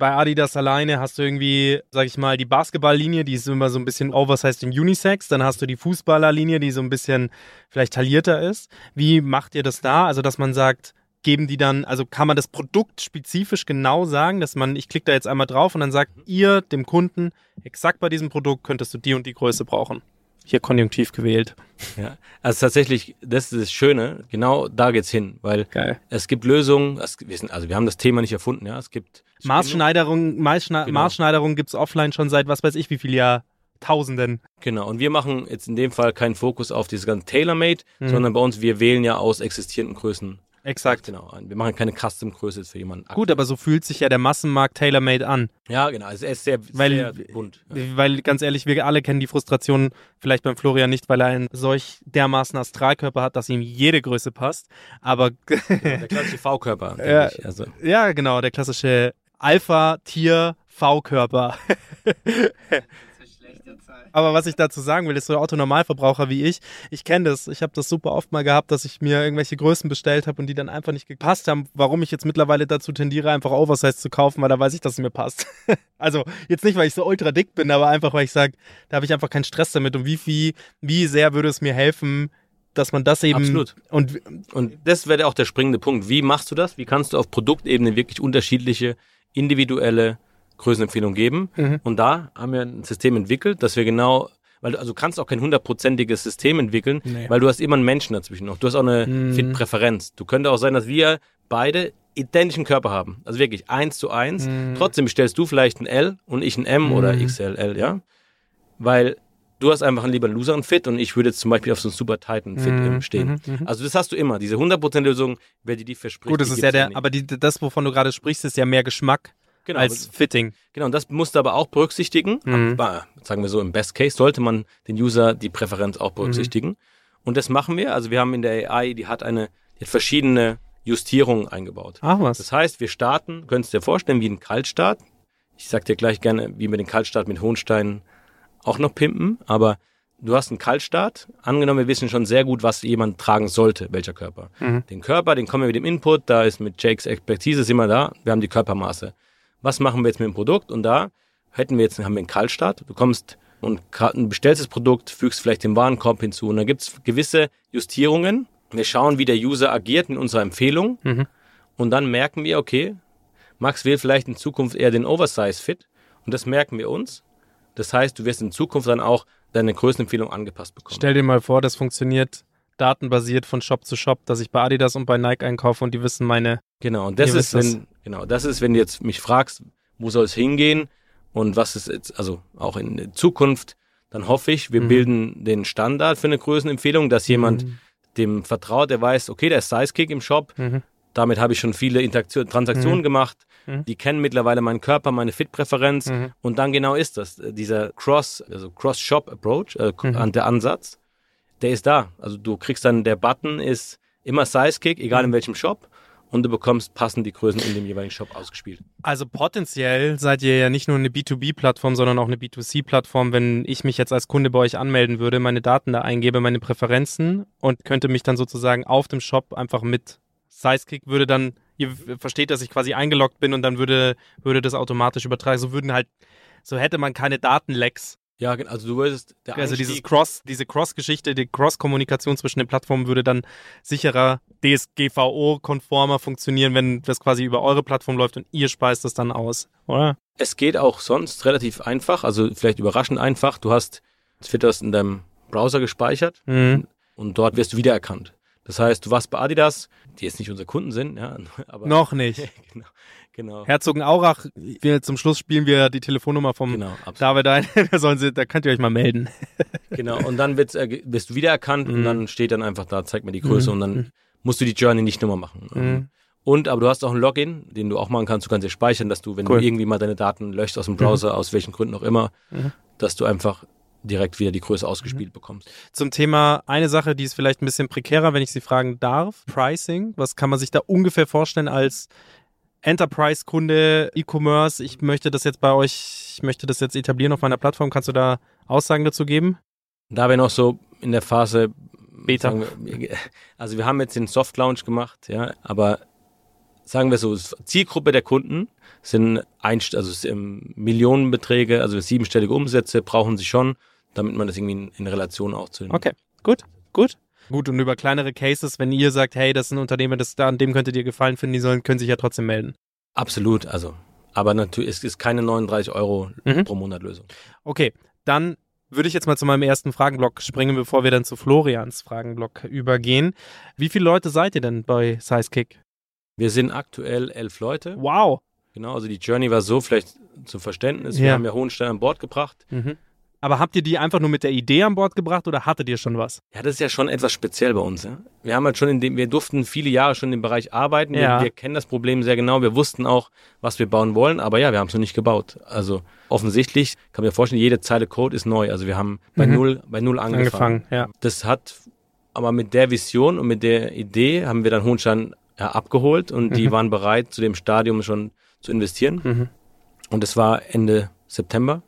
bei Adidas alleine hast du irgendwie, sag ich mal, die Basketballlinie, die ist immer so ein bisschen oversized im Unisex. Dann hast du die Fußballerlinie, die so ein bisschen vielleicht taillierter ist. Wie macht ihr das da? Also, dass man sagt, geben die dann, also kann man das Produkt spezifisch genau sagen, dass man, ich klicke da jetzt einmal drauf und dann sagt ihr dem Kunden, exakt bei diesem Produkt könntest du die und die Größe brauchen. Hier konjunktiv gewählt. Ja. Also tatsächlich, das ist das Schöne, genau da geht's hin, weil Geil. es gibt Lösungen, es, wir sind, also wir haben das Thema nicht erfunden, ja, es gibt Maßschneiderung, Maßschna Genau. Maßschneiderung gibt's offline schon seit was weiß ich wie viel Jahrtausenden. Genau, und wir machen jetzt in dem Fall keinen Fokus auf dieses ganze Tailor-Made, Mhm. sondern bei uns, wir wählen ja aus existierenden Größen. Exakt. Genau, wir machen keine Custom-Größe für jemanden. Gut, aber so fühlt sich ja der Massenmarkt tailor-made an. Ja, genau, also er ist sehr, Weil- sehr bunt. Ja. Weil ganz ehrlich, wir alle kennen die Frustration vielleicht beim Florian nicht, weil er einen solch dermaßen Astralkörper hat, dass ihm jede Größe passt. Aber Der klassische V-Körper, Ja. Also, ja, genau, der klassische Alpha-Tier-V-Körper. Aber was ich dazu sagen will, ist so Autonormalverbraucher wie ich, ich kenne das. Ich habe das super oft mal gehabt, dass ich mir irgendwelche Größen bestellt habe und die dann einfach nicht gepasst haben. Warum ich jetzt mittlerweile dazu tendiere, einfach Oversize zu kaufen, weil da weiß ich, dass es mir passt. also jetzt nicht, weil ich so ultra dick bin, aber einfach, weil ich sage, da habe ich einfach keinen Stress damit. Und wie viel, wie sehr würde es mir helfen, dass man das eben Absolut. und und das wäre auch der springende Punkt. Wie machst du das? Wie kannst du auf Produktebene wirklich unterschiedliche, individuelle Größenempfehlungen geben? Mhm. Und da haben wir ein System entwickelt, dass wir genau, weil du, also kannst auch kein hundertprozentiges System entwickeln, Nee. weil du hast immer einen Menschen dazwischen noch. Du hast auch eine Mhm. Fit-Präferenz. Du könnte auch sein, dass wir beide identischen Körper haben. Also wirklich eins zu eins. Mhm. Trotzdem bestellst du vielleicht ein L und ich ein M oder Mhm. XLL, ja? Weil du hast einfach lieber einen loseren Fit und ich würde jetzt zum Beispiel auf so einen super Titan Fit Mhm, stehen. mhm, mhm. Also das hast du immer. Diese 100% Lösung, wer dir die verspricht. Gut, das ist ja der, aber die, das, wovon du gerade sprichst, ist ja mehr Geschmack Genau, als Fitting. Genau, und das musst du aber auch berücksichtigen. Mhm. Aber, sagen wir so, im Best Case sollte man den User die Präferenz auch berücksichtigen. Und das machen wir. Also wir haben in der AI, die hat eine, die hat verschiedene Justierungen eingebaut. Ach was. Das heißt, wir starten, könntest du dir vorstellen, wie ein Kaltstart. Ich sag dir gleich gerne, wie wir den Kaltstart mit Hohenstein auch noch pimpen, aber du hast einen Kaltstart. Angenommen, wir wissen schon sehr gut, was jemand tragen sollte, welcher Körper. Den Körper, den kommen wir mit dem Input, da ist mit Jakes Expertise sind wir da, wir haben die Körpermaße. Was machen wir jetzt mit dem Produkt? Und da hätten wir jetzt, haben wir einen Kaltstart. Du kommst und bestellst das Produkt, fügst vielleicht den Warenkorb hinzu und da gibt's gewisse Justierungen. Wir schauen, wie der User agiert in unserer Empfehlung und dann merken wir, okay, Max will vielleicht in Zukunft eher den Oversize-Fit und das merken wir uns. Das heißt, du wirst in Zukunft dann auch deine Größenempfehlung angepasst bekommen. Stell dir mal vor, das funktioniert datenbasiert von Shop zu Shop, dass ich bei Adidas und bei Nike einkaufe und die wissen meine. Genau, und das ist, wenn, genau, das ist, wenn du jetzt mich fragst, wo soll es hingehen und was ist jetzt, also auch in der Zukunft, dann hoffe ich, Mhm. wir bilden den Standard für eine Größenempfehlung, dass jemand dem vertraut, der weiß, okay, der ist Sidekick im Shop, Mhm. Damit habe ich schon viele Interaktion, Transaktionen gemacht, Mhm. die kennen mittlerweile meinen Körper, meine Fit-Präferenz Mhm. und dann genau ist das, dieser Cross, also Cross-Shop-Approach, äh, Mhm. der Ansatz, der ist da. Also du kriegst dann, der Button ist immer Sidekick, egal Mhm. in welchem Shop und du bekommst passend die Größen in dem jeweiligen Shop ausgespielt. Also potenziell seid ihr ja nicht nur eine B2B-Plattform, sondern auch eine B2C-Plattform. Wenn ich mich jetzt als Kunde bei euch anmelden würde, meine Daten da eingebe, meine Präferenzen und könnte mich dann sozusagen auf dem Shop einfach mit Sizekick würde dann, ihr versteht, dass ich quasi eingeloggt bin und dann würde, würde das automatisch übertragen. So würden halt, so hätte man keine Datenlecks. Ja, also du würdest der Also dieses Cross, diese Cross-Geschichte, die Cross-Kommunikation zwischen den Plattformen würde dann sicherer, DSGVO-konformer funktionieren, wenn das quasi über eure Plattform läuft und ihr speist das dann aus, oder? Es geht auch sonst relativ einfach, also vielleicht überraschend einfach. Du hast Twitters in deinem Browser gespeichert Mhm. und dort wirst du wiedererkannt. Das heißt, du warst bei Adidas, die jetzt nicht unsere Kunden sind, ja, aber Noch nicht. genau, genau, Herzogenaurach, wir zum Schluss spielen wir die Telefonnummer vom genau, absolut. David ein. da, sollen sie, da könnt ihr euch mal melden. Genau, und dann wird's, äh, wirst du wiedererkannt und Mhm. dann steht dann einfach da, zeig mir die Größe und dann musst du die Journey nicht nochmal machen. Mhm. Ähm, Und, aber du hast auch ein Login, den du auch machen kannst. Du kannst dir speichern, dass du, wenn Cool. du irgendwie mal deine Daten löscht aus dem Browser, aus welchen Gründen auch immer, Mhm. dass du einfach direkt wieder die Größe ausgespielt bekommst. Zum Thema eine Sache, die ist vielleicht ein bisschen prekärer, wenn ich sie fragen darf. Pricing. Was kann man sich da ungefähr vorstellen als Enterprise-Kunde, E-Commerce? Ich möchte das jetzt bei euch, ich möchte das jetzt etablieren auf meiner Plattform. Kannst du da Aussagen dazu geben? Da wir noch so in der Phase Beta. Wir, also wir haben jetzt den Soft Launch gemacht, ja, aber sagen wir so, Zielgruppe der Kunden sind Einst also Millionenbeträge, also siebenstellige Umsätze brauchen sie schon, damit man das irgendwie in, in Relation auch zu Okay, gut, gut. Gut, und über kleinere Cases, wenn ihr sagt, hey, das ist ein Unternehmen, das da, an dem könnte dir gefallen finden, die sollen, können sich ja trotzdem melden. Absolut, also. Aber natürlich, es ist keine 39 Euro Mhm. pro Monat Lösung. Okay, dann würde ich jetzt mal zu meinem ersten Fragenblock springen, bevor wir dann zu Florians Fragenblock übergehen. Wie viele Leute seid ihr denn bei Sizekick? Wir sind aktuell elf Leute. Wow. Genau, also die Journey war so, vielleicht zum Verständnis. Wir Ja. haben ja Hohenstein an Bord gebracht. Mhm. Aber habt ihr die einfach nur mit der Idee an Bord gebracht oder hattet ihr schon was? Ja, das ist ja schon etwas speziell bei uns. Ja? Wir haben halt schon in dem, wir durften viele Jahre schon in dem Bereich arbeiten. Ja. Wir, wir kennen das Problem sehr genau. Wir wussten auch, was wir bauen wollen, aber ja, wir haben es noch nicht gebaut. Also offensichtlich kann man mir vorstellen, jede Zeile Code ist neu. Also wir haben bei Mhm. null, bei null angefangen. Angefangen, ja. Das hat, aber mit der Vision und mit der Idee haben wir dann Hohenstein abgeholt und die Mhm. waren bereit, zu dem Stadium schon zu investieren. Mhm. Und es war Ende September.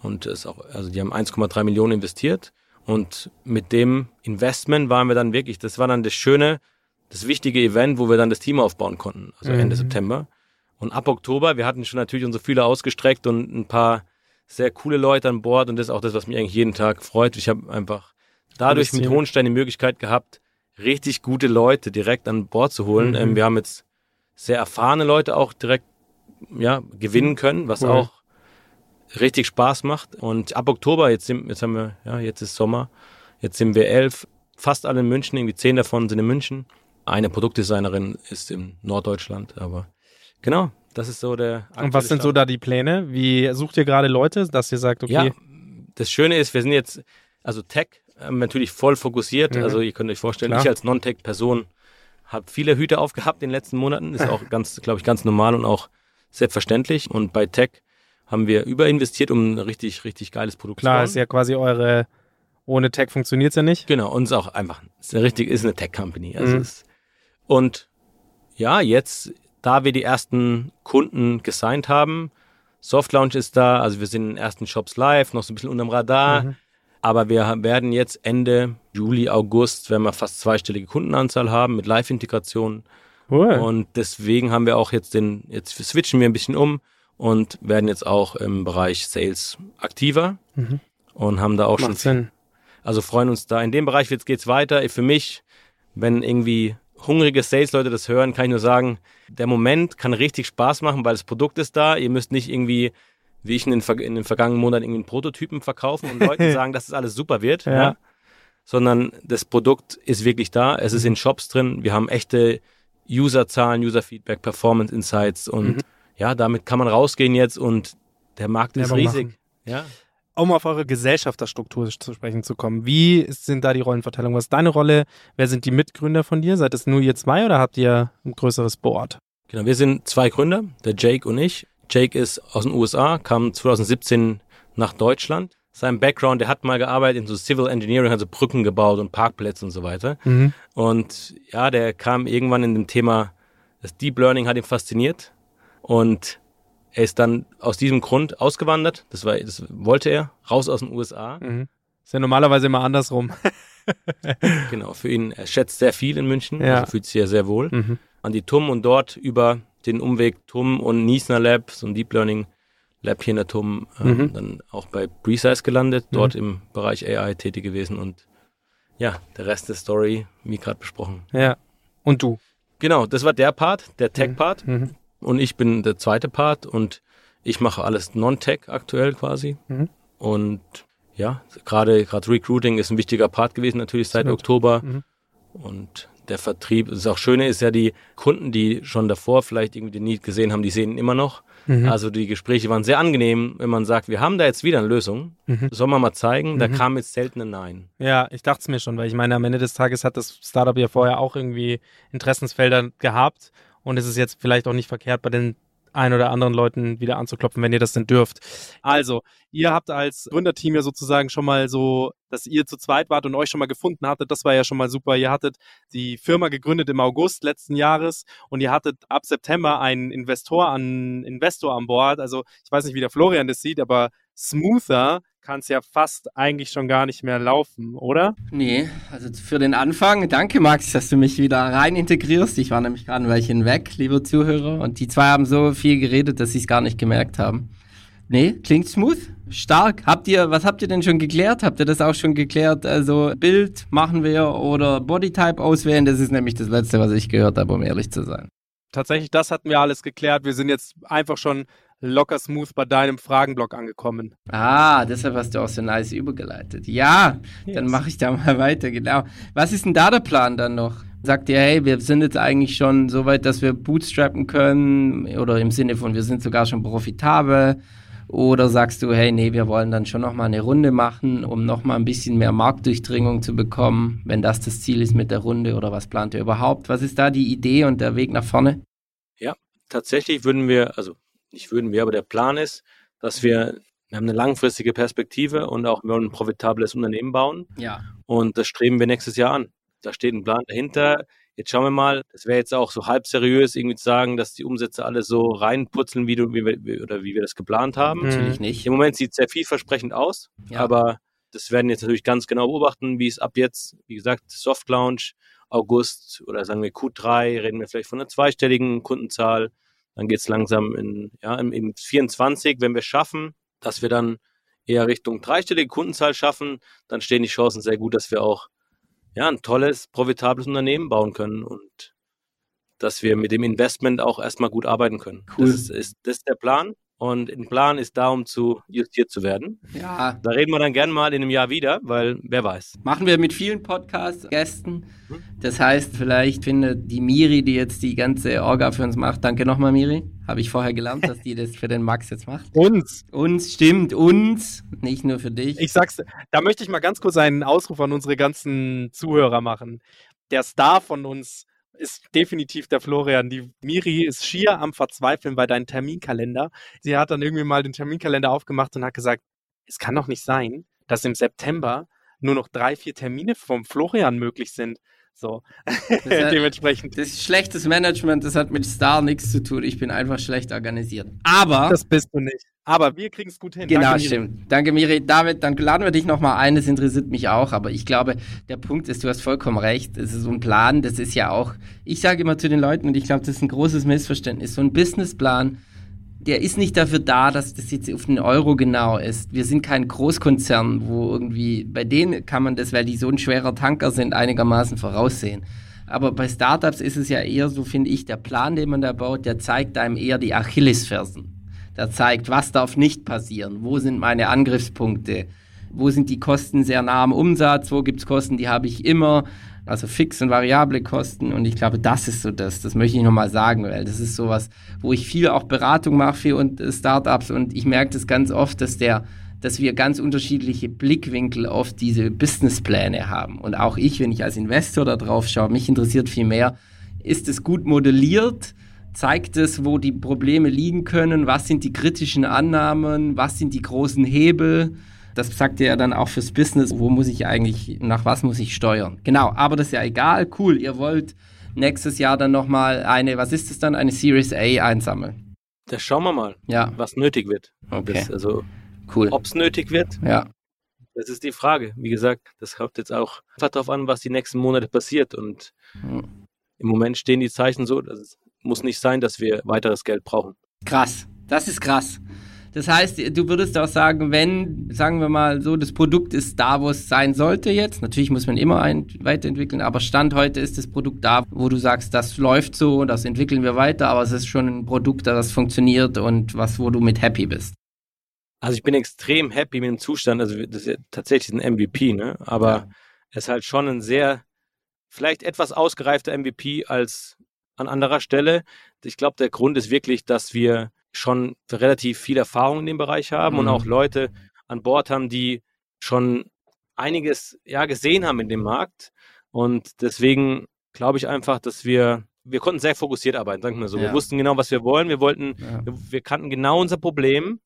Und es auch, also die haben 1,3 Millionen investiert. Und mit dem Investment waren wir dann wirklich, das war dann das schöne, das wichtige Event, wo wir dann das Team aufbauen konnten. Also Ende Mhm. September. Und ab Oktober, wir hatten schon natürlich unsere Fühler ausgestreckt und ein paar sehr coole Leute an Bord. Und das ist auch das, was mich eigentlich jeden Tag freut. Ich habe einfach dadurch mit. Hohenstein die Möglichkeit gehabt, richtig gute Leute direkt an Bord zu holen. Mhm. Ähm, wir haben jetzt sehr erfahrene Leute auch direkt ja, gewinnen können, was Cool. auch richtig Spaß macht. Und ab Oktober, jetzt, sind, jetzt haben wir, ja, jetzt ist Sommer, jetzt sind wir elf, fast alle in München, irgendwie zehn davon sind in München. Eine Produktdesignerin ist in Norddeutschland, aber genau, das ist so der. Und was sind so da die Pläne? Wie sucht ihr gerade Leute, dass ihr sagt, okay, Ja, das Schöne ist, wir sind jetzt, also Tech ähm, natürlich voll fokussiert. Mhm. Also ihr könnt euch vorstellen, Klar. ich als Non-Tech-Person habe viele Hüte aufgehabt in den letzten Monaten. Ist auch ganz, glaube ich, ganz normal und auch selbstverständlich. Und bei Tech haben wir überinvestiert, um ein richtig, richtig geiles Produkt Klar, zu ist bauen. ja quasi eure, ohne Tech funktioniert's ja nicht. Genau, uns auch einfach, ist eine richtig, ist eine Tech-Company. Also Mhm. ist, und ja, jetzt, da wir die ersten Kunden gesigned haben, Soft Launch ist da, also wir sind in den ersten Shops live, noch so ein bisschen unterm Radar. Mhm. Aber wir werden jetzt Ende Juli, August, wenn wir fast zweistellige Kundenanzahl haben mit Live-Integration. Cool. Und deswegen haben wir auch jetzt den, jetzt switchen wir ein bisschen um und werden jetzt auch im Bereich Sales aktiver und haben da auch schon Mhm. Macht Sinn. also freuen uns da. In dem Bereich jetzt geht's weiter. Für mich, wenn irgendwie hungrige Sales-Leute das hören, kann ich nur sagen, der Moment kann richtig Spaß machen, weil das Produkt ist da. Ihr müsst nicht irgendwie, wie ich in den, in den vergangenen Monaten, irgendwie einen Prototypen verkaufen und Leuten sagen, dass es alles super wird. Ja. Ja. Sondern das Produkt ist wirklich da. Es ist in Shops drin. Wir haben echte User-Zahlen, User-Feedback, Performance-Insights und ja, damit kann man rausgehen jetzt und der Markt ist Werbung riesig. machen. Ja. Um auf eure Gesellschafterstruktur zu sprechen zu kommen. Wie sind da die Rollenverteilungen? Was ist deine Rolle? Wer sind die Mitgründer von dir? Seid es nur ihr zwei oder habt ihr ein größeres Board? Genau, wir sind zwei Gründer, der Jake und ich. Jake ist aus den USA, kam 2017 nach Deutschland. Sein Background, der hat mal gearbeitet in so Civil Engineering, also Brücken gebaut und Parkplätze und so weiter. Mhm. Und ja, der kam irgendwann in dem Thema, das Deep Learning hat ihn fasziniert und er ist dann aus diesem Grund ausgewandert. Das war, das wollte er, raus aus den USA. Mhm. Ist ja normalerweise immer andersrum. Genau, für ihn, er schätzt sehr viel in München, Ja. also fühlt sich sehr, sehr wohl. Mhm. An die TUM und dort über den Umweg TUM und Niesner Lab, so ein Deep Learning Lab hier in der TUM, ähm, Mhm. dann auch bei Precise gelandet, dort im Bereich AI tätig gewesen und ja, der Rest der Story, wie gerade besprochen. Ja. Und du? Genau, das war der Part, der Tech-Part Mhm. und ich bin der zweite Part und ich mache alles Non-Tech aktuell quasi Mhm. und ja, gerade gerade Recruiting ist ein wichtiger Part gewesen natürlich seit. Oktober Mhm. und der Vertrieb, das auch Schöne ist ja, die Kunden, die schon davor vielleicht irgendwie den Need gesehen haben, die sehen ihn immer noch. Mhm. Also die Gespräche waren sehr angenehm, wenn man sagt, wir haben da jetzt wieder eine Lösung, Mhm. soll man mal zeigen, da Mhm. kam jetzt selten ein Nein. Ja, ich dachte es mir schon, weil ich meine, am Ende des Tages hat das Startup ja vorher auch irgendwie Interessensfelder gehabt und es ist jetzt vielleicht auch nicht verkehrt, bei den ein oder anderen Leuten wieder anzuklopfen, wenn ihr das denn dürft. Also, ihr habt als Gründerteam ja sozusagen schon mal so, dass ihr zu zweit wart und euch schon mal gefunden hattet, das war ja schon mal super. Ihr hattet die Firma gegründet im August letzten Jahres und ihr hattet ab September einen Investor an Investor an Bord. Also, ich weiß nicht, wie der Florian das sieht, aber smoother kann es ja fast eigentlich schon gar nicht mehr laufen, oder? Nee, also für den Anfang, danke Max, dass du mich wieder rein integrierst. Ich war nämlich gerade ein Weilchen weg, liebe Zuhörer. Und die zwei haben so viel geredet, dass sie es gar nicht gemerkt haben. Nee, klingt smooth, stark. Habt ihr, was habt ihr denn schon geklärt? Habt ihr das auch schon geklärt? Also Bild machen wir oder Bodytype auswählen? Das ist nämlich das Letzte, was ich gehört habe, um ehrlich zu sein. Tatsächlich, das hatten wir alles geklärt. Wir sind jetzt einfach schon locker smooth bei deinem Fragenblock angekommen. Ah, deshalb hast du auch so nice übergeleitet. Ja, dann Yes. mache ich da mal weiter, genau. Was ist denn da der Plan dann noch? Sagt ihr, hey, wir sind jetzt eigentlich schon so weit, dass wir bootstrappen können oder im Sinne von, wir sind sogar schon profitabel? Oder sagst du, hey, nee, wir wollen dann schon nochmal eine Runde machen, um nochmal ein bisschen mehr Marktdurchdringung zu bekommen, wenn das das Ziel ist mit der Runde oder was plant ihr überhaupt? Was ist da die Idee und der Weg nach vorne? Tatsächlich würden wir, also nicht würden wir, aber der Plan ist, dass wir, wir haben eine langfristige Perspektive und auch wir wollen ein profitables Unternehmen bauen. Ja. Und das streben wir nächstes Jahr an. Da steht ein Plan dahinter. Jetzt schauen wir mal, das wäre jetzt auch so halb seriös, irgendwie zu sagen, dass die Umsätze alle so reinputzeln, wie du, wie wir, oder wie wir das geplant haben. Mhm. Natürlich nicht. Im Moment sieht es sehr vielversprechend aus, Ja. aber das werden wir jetzt natürlich ganz genau beobachten, wie es ab jetzt, wie gesagt, Soft Launch, August oder sagen wir Q3, reden wir vielleicht von einer zweistelligen Kundenzahl. Dann geht es langsam in, ja, im, im 24, wenn wir schaffen, dass wir dann eher Richtung dreistellige Kundenzahl schaffen, dann stehen die Chancen sehr gut, dass wir auch ja, ein tolles, profitables Unternehmen bauen können und dass wir mit dem Investment auch erstmal gut arbeiten können. Cool. Das ist, ist, das ist der Plan. Und ein Plan ist da, um zu justiert zu werden. Ja, Da reden wir dann gern mal in einem Jahr wieder, weil wer weiß. Machen wir mit vielen Podcast-Gästen. Das heißt, vielleicht findet die Miri, die jetzt die ganze Orga für uns macht, danke nochmal, Miri. Habe ich vorher gelernt, dass die das für den Max jetzt macht. Uns. Uns stimmt, uns, nicht nur für dich. Ich sag's, da möchte ich mal ganz kurz einen Ausruf an unsere ganzen Zuhörer machen. Der Star von uns ist definitiv der Florian. Die Miri ist schier am Verzweifeln bei deinem Terminkalender. Sie hat dann irgendwie mal den Terminkalender aufgemacht und hat gesagt, es kann doch nicht sein, dass im September nur noch drei, vier Termine vom Florian möglich sind. So, dementsprechend. Das ist schlechtes Management, das hat mit Star nichts zu tun. Ich bin einfach schlecht organisiert. Aber. Das bist du nicht. Aber wir kriegen es gut hin. Genau, Danke, stimmt. Miri. Danke, Miri. David, dann laden wir dich nochmal ein. Das interessiert mich auch. Aber ich glaube, der Punkt ist, du hast vollkommen recht. Es ist so ein Plan. Das ist ja auch, ich sage immer zu den Leuten, und ich glaube, das ist ein großes Missverständnis. So ein Businessplan der ist nicht dafür da, dass das jetzt auf den Euro genau ist. Wir sind kein Großkonzern, wo irgendwie, bei denen kann man das, weil die so ein schwerer Tanker sind, einigermaßen voraussehen. Aber bei Startups ist es ja eher so, finde ich, der Plan, den man da baut, der zeigt einem eher die Achillesfersen. Der zeigt, was darf nicht passieren, wo sind meine Angriffspunkte, wo sind die Kosten sehr nah am Umsatz, wo gibt es Kosten, die habe ich immer, also fix und variable Kosten. Und ich glaube, das ist so das. Das möchte ich nochmal sagen, weil das ist sowas, wo ich viel auch Beratung mache für äh, Startups und ich merke das ganz oft, dass der dass wir ganz unterschiedliche Blickwinkel auf diese Businesspläne haben. Und auch ich, wenn ich als Investor da drauf schaue, mich interessiert viel mehr, ist es gut modelliert? Zeigt es, wo die Probleme liegen können? Was sind die kritischen Annahmen? Was sind die großen Hebel? Das sagt ihr ja dann auch fürs Business, wo muss ich eigentlich, nach was muss ich steuern. Genau, aber das ist ja egal, cool, ihr wollt nächstes Jahr dann nochmal eine, was ist es dann, eine Series A einsammeln. Das schauen wir mal, ja. was nötig wird. Okay. Das, also, cool. Ob es nötig wird, ja. das ist die Frage. Wie gesagt, das kommt jetzt auch einfach darauf an, was die nächsten Monate passiert. Und mhm. im Moment stehen die Zeichen so, dass es muss nicht sein, dass wir weiteres Geld brauchen. Krass, das ist krass. Das heißt, du würdest auch sagen, wenn, sagen wir mal so, das Produkt ist da, wo es sein sollte jetzt. Natürlich muss man immer ein, weiterentwickeln, aber Stand heute ist das Produkt da, wo du sagst, das läuft so, das entwickeln wir weiter, aber es ist schon ein Produkt, das funktioniert und was, wo du mit happy bist. Also ich bin extrem happy mit dem Zustand. Also das ist ja tatsächlich ein MVP, ne? Aber ja. es ist halt schon ein sehr, vielleicht etwas ausgereifter MVP als an anderer Stelle. Ich glaube, der Grund ist wirklich, dass wir schon relativ viel Erfahrung in dem Bereich haben mhm. und auch Leute an Bord haben, die schon einiges ja gesehen haben in dem Markt. Und deswegen glaube ich einfach, dass wir, wir konnten sehr fokussiert arbeiten, sagen wir so. Ja. Wir wussten genau, was wir wollen. Wir wollten, ja. wir, wir, kannten genau unser Problem.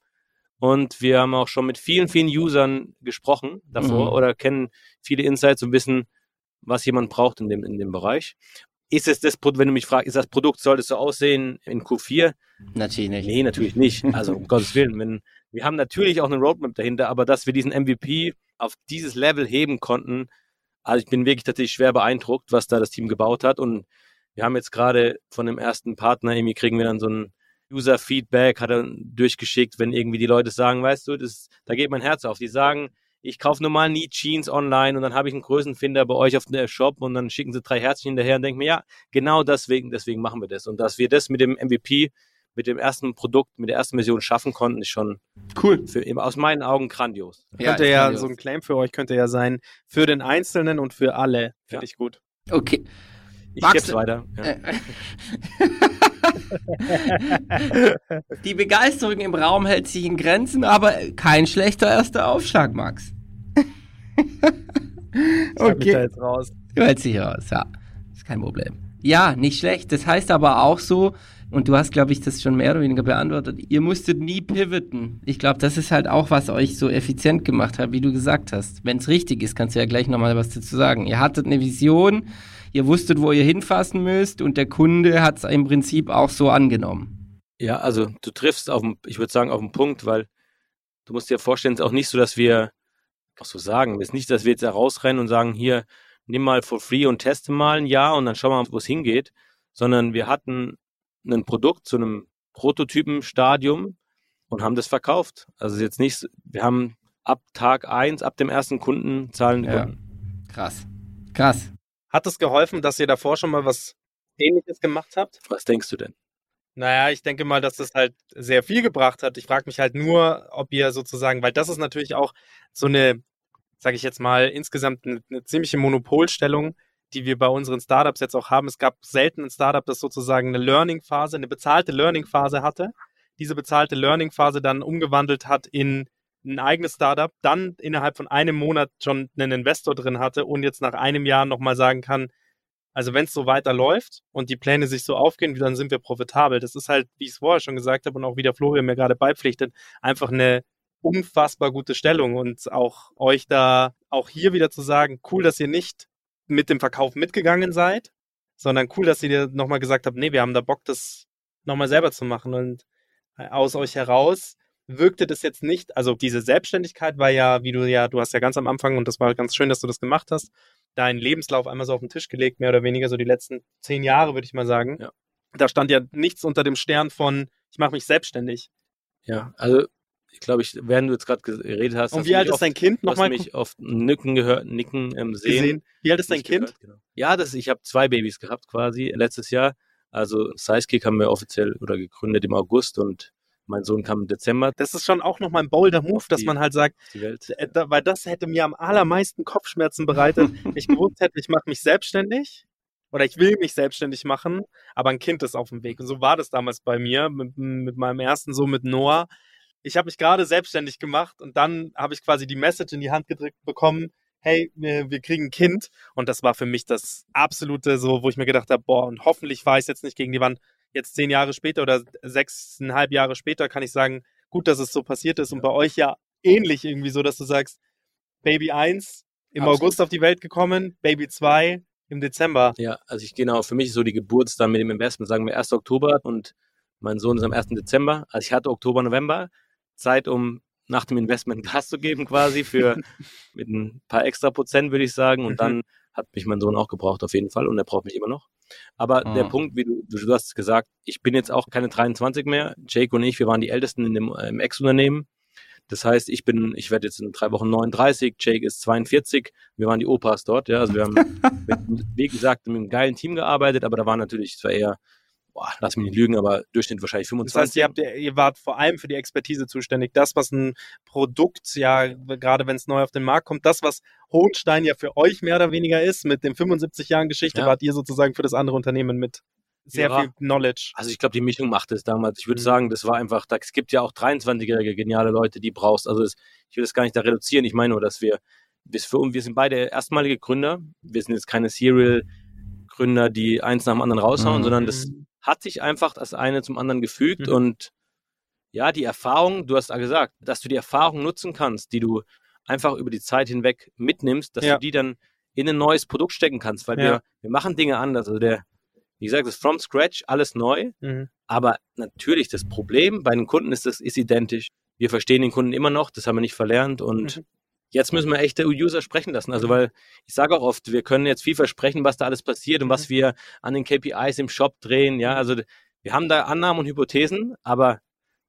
Und wir haben auch schon mit vielen, vielen Usern gesprochen davor mhm. oder kennen viele Insights und wissen, was jemand braucht in dem, in dem Bereich. Ist es das, wenn du mich fragst, ist das Produkt, soll es so aussehen in Q4? Natürlich nicht. Nee, natürlich nicht. Also um Gottes Willen, wenn, wir haben natürlich auch eine Roadmap dahinter, aber dass wir diesen MVP auf dieses Level heben konnten, also ich bin wirklich tatsächlich schwer beeindruckt, was da das Team gebaut hat. Und wir haben jetzt gerade von dem ersten Partner, irgendwie kriegen wir dann so ein User-Feedback, hat er durchgeschickt, wenn irgendwie die Leute sagen, weißt du, das, da geht mein Herz auf. Die sagen, ich kaufe normal nie Jeans online und dann habe ich einen Größenfinder bei euch auf der Shop und dann schicken sie drei Herzchen hinterher und denken mir, ja, genau deswegen, deswegen machen wir das. Und dass wir das mit dem MVP, mit dem ersten Produkt, mit der ersten Version schaffen konnten, ist schon cool. Für, aus meinen Augen grandios. Ja, könnte ja grandios. so ein Claim für euch könnte ja sein, für den Einzelnen und für alle. Finde ja. ich gut. Okay. Ich gebe es weiter. Ja. Die Begeisterung im Raum hält sich in Grenzen, aber kein schlechter erster Aufschlag, Max. okay. Da jetzt raus. Du hältst dich raus, ja. Ist kein Problem. Ja, nicht schlecht. Das heißt aber auch so, und du hast, glaube ich, das schon mehr oder weniger beantwortet, ihr musstet nie pivoten. Ich glaube, das ist halt auch, was euch so effizient gemacht hat, wie du gesagt hast. Wenn es richtig ist, kannst du ja gleich nochmal was dazu sagen. Ihr hattet eine Vision, ihr wusstet, wo ihr hinfassen müsst und der Kunde hat es im Prinzip auch so angenommen. Ja, also du triffst auf, ich würde sagen, auf den Punkt, weil du musst dir vorstellen, es ist auch nicht so, dass wir, auch so sagen, es ist nicht, dass wir jetzt da rausrennen und sagen, hier, nimm mal for free und teste mal ein Jahr und dann schauen wir mal, wo es hingeht, sondern wir hatten ein Produkt zu einem Prototypenstadium und haben das verkauft. Also jetzt nicht, wir haben ab Tag eins, ab dem ersten Kunden Zahlen ja. Krass. Krass. Hat es geholfen, dass ihr davor schon mal was Ähnliches gemacht habt? Was denkst du denn? Naja, ich denke mal, dass das halt sehr viel gebracht hat. Ich frage mich halt nur, ob ihr sozusagen, weil das ist natürlich auch so eine, sage ich jetzt mal, insgesamt eine, eine, ziemliche Monopolstellung, die wir bei unseren Startups jetzt auch haben. Es gab selten ein Startup, das sozusagen eine Learning-Phase, eine bezahlte Learning-Phase hatte, diese bezahlte Learning-Phase dann umgewandelt hat in ein eigenes Startup, dann innerhalb von einem Monat schon einen Investor drin hatte und jetzt nach einem Jahr nochmal sagen kann, Also wenn es so weiterläuft und die Pläne sich so aufgehen, dann sind wir profitabel. Das ist halt, wie ich es vorher schon gesagt habe und auch wie der Florian mir gerade beipflichtet, einfach eine unfassbar gute Stellung und auch euch da auch hier wieder zu sagen, cool, dass ihr nicht mit dem Verkauf mitgegangen seid, sondern cool, dass ihr nochmal gesagt habt, nee, wir haben da Bock, das nochmal selber zu machen und äh, aus euch heraus wirkte das jetzt nicht, also diese Selbstständigkeit war ja, wie du ja, du hast ja ganz am Anfang, und das war ganz schön, dass du das gemacht hast, deinen Lebenslauf einmal so auf den Tisch gelegt, mehr oder weniger so die letzten zehn Jahre, würde ich mal sagen. Ja. Da stand ja nichts unter dem Stern von, ich mache mich selbstständig. Ja, also ich glaube, ich, während du jetzt gerade geredet hast. Und wie alt mich ist dein Kind nochmal mich oft nicken gehört, nicken ähm, sehen. gesehen? Wie alt ist dein Kind? gehört, genau. Ja, das, ich habe zwei Babys gehabt quasi letztes Jahr. Also Sidekick haben wir offiziell oder gegründet im August und mein Sohn kam im Dezember Das ist schon auch nochmal ein bolder Move, dass die- man halt sagt, äh, da- weil das hätte mir am allermeisten Kopfschmerzen bereitet. ich gewusst hätte, ich mache mich selbstständig oder ich will mich selbstständig machen, aber ein Kind ist auf dem Weg. Und so war das damals bei mir mit, mit meinem ersten Sohn, mit Noah. Ich habe mich gerade selbstständig gemacht und dann habe ich quasi die Message in die Hand gedrückt bekommen, hey, wir, wir kriegen ein Kind. Und das war für mich das absolute so, wo ich mir gedacht habe, boah, und hoffentlich war ich jetzt nicht gegen die Wand. Jetzt zehn Jahre später oder sechseinhalb Jahre später kann ich sagen, gut, dass es so passiert ist. Und bei euch ja ähnlich irgendwie so, dass du sagst, Baby 1 im Absolut. August auf die Welt gekommen, Baby 2 im Dezember. Ja, also ich genau, für mich ist so die Geburtstag mit dem Investment, sagen wir 1. Oktober und mein Sohn ist am 1. Dezember. Also ich hatte Oktober, November Zeit, um nach dem Investment Gas zu geben quasi für mit ein paar extra Prozent, würde ich sagen. Und Mhm. dann hat mich mein Sohn auch gebraucht auf jeden Fall und er braucht mich immer noch. Aber der Mhm. Punkt, wie du, du hast gesagt, ich bin jetzt auch keine 23 mehr. Jake und ich, wir waren die Ältesten in dem äh, im Ex-Unternehmen. Das heißt, ich bin, ich werde jetzt in drei Wochen 39, Jake ist 42. Wir waren die Opas dort, ja. Also wir haben, mit, wie gesagt, mit einem geilen Team gearbeitet, aber da war natürlich, es war eher, boah, lass mich nicht lügen, aber Durchschnitt wahrscheinlich Das 25. heißt, ihr, habt, ihr wart vor allem für die Expertise zuständig. Das, was ein Produkt, ja, gerade wenn es neu auf den Markt kommt, das, was Hohenstein ja für euch mehr oder weniger ist, mit den 75 Jahren Geschichte, Ja. wart ihr sozusagen für das andere Unternehmen mit sehr Ja. viel Knowledge. Also ich glaube, die Mischung macht es damals. Ich würde Mhm. sagen, das war einfach, es gibt ja auch 23-jährige geniale Leute, die brauchst. Also das, ich will das gar nicht da reduzieren. Ich meine nur, dass wir, bis für uns, wir sind beide erstmalige Gründer. Wir sind jetzt keine Serial-Gründer, die eins nach dem anderen raushauen, Mhm. sondern das hat sich einfach das eine zum anderen gefügt Mhm. und ja, die Erfahrung, du hast ja gesagt, dass du die Erfahrung nutzen kannst, die du einfach über die Zeit hinweg mitnimmst, dass Ja. du die dann in ein neues Produkt stecken kannst, weil Ja. wir, wir machen Dinge anders. Also der, wie gesagt, das ist from scratch, alles neu. Mhm. Aber natürlich, das Problem bei den Kunden ist, das ist identisch. Wir verstehen den Kunden immer noch, das haben wir nicht verlernt und Mhm. Jetzt müssen wir echte User sprechen lassen. Also, weil ich sage auch oft, wir können jetzt viel versprechen, was da alles passiert und was Mhm. wir an den KPIs im Shop drehen. Ja, also wir haben da Annahmen und Hypothesen, aber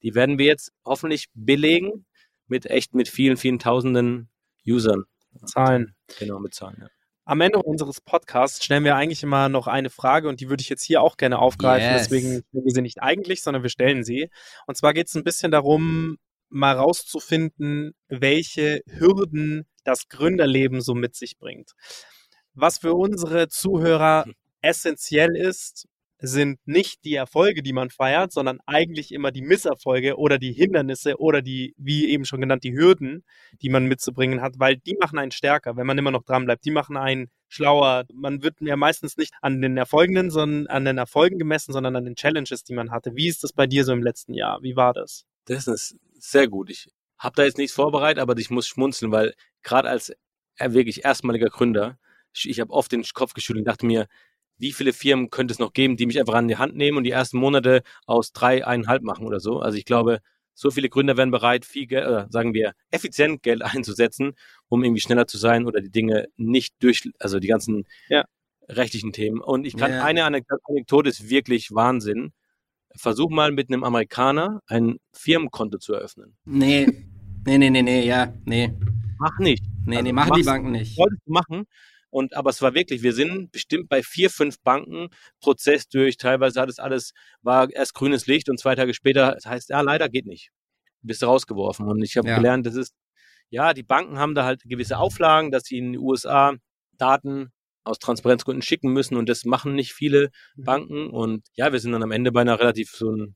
die werden wir jetzt hoffentlich belegen mit echt mit vielen, vielen tausenden Usern. Zahlen. Genau, mit Zahlen. Ja. Am Ende unseres Podcasts stellen wir eigentlich immer noch eine Frage und die würde ich jetzt hier auch gerne aufgreifen. Yes. Deswegen stellen wir sie nicht eigentlich, sondern wir stellen sie. Und zwar geht es ein bisschen darum, mal rauszufinden, welche Hürden das Gründerleben so mit sich bringt. Was für unsere Zuhörer essentiell ist, sind nicht die Erfolge, die man feiert, sondern eigentlich immer die Misserfolge oder die Hindernisse oder die, wie eben schon genannt, die Hürden, die man mitzubringen hat, weil die machen einen stärker, wenn man immer noch dran bleibt. Die machen einen schlauer. Man wird ja meistens nicht an den Erfolgen, sondern an den Erfolgen gemessen, sondern an den Challenges, die man hatte. Wie ist das bei dir so im letzten Jahr? Wie war das? Das ist sehr gut. Ich habe da jetzt nichts vorbereitet, aber ich muss schmunzeln, weil gerade als wirklich erstmaliger Gründer, ich, habe oft den Kopf geschüttelt und dachte mir, wie viele Firmen könnte es noch geben, die mich einfach an die Hand nehmen und die ersten Monate aus drei, eineinhalb machen oder so. Also ich glaube, so viele Gründer wären bereit, viel Geld, oder sagen wir, effizient Geld einzusetzen, um irgendwie schneller zu sein oder die Dinge nicht durch, also die ganzen Ja. rechtlichen Themen. Und ich kann Ja. eine Anek- Anekdote ist wirklich Wahnsinn. Versuch mal mit einem Amerikaner ein Firmenkonto zu eröffnen. Nee. Nee, nee, nee, nee, ja, nee. Mach nicht. Nee, Also nee, machen die Banken nicht. Wolltest du machen. Und, aber es war wirklich, wir sind bestimmt bei vier, fünf Banken, Prozess durch, teilweise hat es alles, war erst grünes Licht und zwei Tage später, das heißt, ja, leider geht nicht. Bist du rausgeworfen. Und ich habe Ja. gelernt, das ist, ja, die Banken haben da halt gewisse Auflagen, dass sie in den USA Daten aus Transparenzgründen schicken müssen und das machen nicht viele Banken. Und ja, wir sind dann am Ende bei einer relativ so einen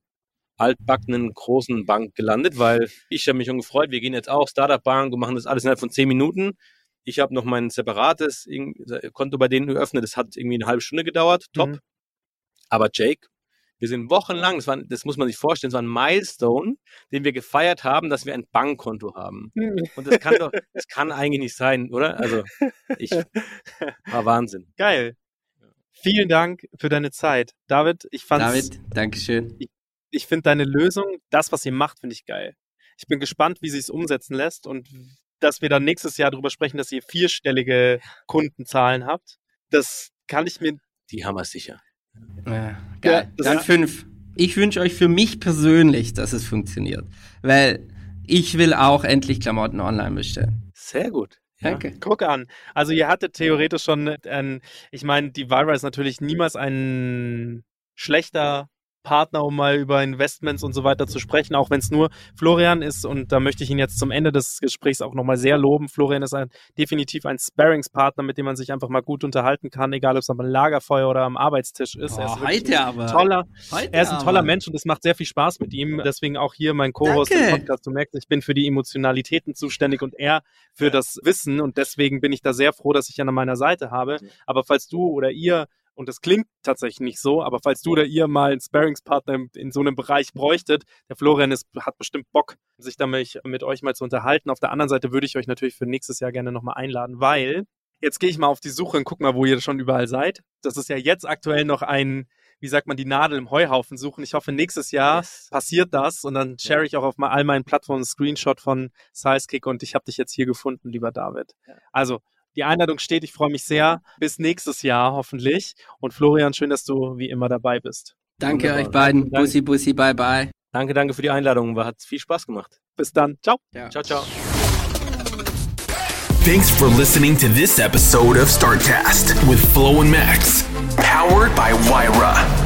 altbackenen großen Bank gelandet, weil ich habe mich schon gefreut, wir gehen jetzt auch Startup Bank und machen das alles innerhalb von zehn Minuten. Ich habe noch mein separates Konto bei denen geöffnet. Das hat irgendwie eine halbe Stunde gedauert. Top. Mhm. Aber Jake, wir sind wochenlang, das, war, das muss man sich vorstellen, das war ein Milestone, den wir gefeiert haben, dass wir ein Bankkonto haben. Und das kann doch, das kann eigentlich nicht sein, oder? Also, ich, war Wahnsinn. Geil. Vielen Dank für deine Zeit. David, ich fand David, Dankeschön. ich finde deine Lösung, das, was ihr macht, finde ich geil. Ich bin gespannt, wie sie es umsetzen lässt und dass wir dann nächstes Jahr darüber sprechen, dass ihr vierstellige Kundenzahlen habt. Das kann ich mir. Die haben wir sicher. Ja, geil. das Dann fünf. Ich wünsche euch für mich persönlich, dass es funktioniert. Weil ich will auch endlich Klamotten online bestellen. Sehr gut. Ja. Danke. Guck an. Also ihr hattet theoretisch schon ein, ich meine, die Vira ist natürlich niemals ein schlechter Partner, um mal über Investments und so weiter zu sprechen, auch wenn es nur Florian ist. Und da möchte ich ihn jetzt zum Ende des Gesprächs auch nochmal sehr loben. Florian ist ein, definitiv ein Sparringspartner, mit dem man sich einfach mal gut unterhalten kann, egal ob es am Lagerfeuer oder am Arbeitstisch ist. er ist heute ein aber. toller, Heute er ist ein toller aber. Mensch und es macht sehr viel Spaß mit ihm. Deswegen auch hier mein Co-Host im. Podcast. Du merkst, ich bin für die Emotionalitäten zuständig und er für das Wissen und deswegen bin ich da sehr froh, dass ich ihn an meiner Seite habe. Aber falls du oder ihr und das klingt tatsächlich nicht so, aber falls du oder ihr mal einen Sparringspartner in, so einem Bereich bräuchtet, der Florian ist, hat bestimmt Bock, sich damit mit euch mal zu unterhalten. Auf der anderen Seite würde ich euch natürlich für nächstes Jahr gerne nochmal einladen, weil jetzt gehe ich mal auf die Suche und guck mal, wo ihr schon überall seid. Das ist ja jetzt aktuell noch ein, wie sagt man, die Nadel im Heuhaufen suchen. Ich hoffe, nächstes Jahr Yes. passiert das und dann share ich auch auf all meinen Plattformen einen Screenshot von Sizekick und ich habe dich jetzt hier gefunden, lieber David. Also, die Einladung steht, ich freue mich sehr. Bis nächstes Jahr hoffentlich. Und Florian, schön, dass du wie immer dabei bist. Danke Wunderbar. euch beiden. Danke. Bussi, bussi, bye, bye. Danke, danke für die Einladung. War, hat viel Spaß gemacht. Bis dann. Ciao. Ciao, ciao. Thanks for listening to this episode of StartCast with Flo and Max, powered by Wyra.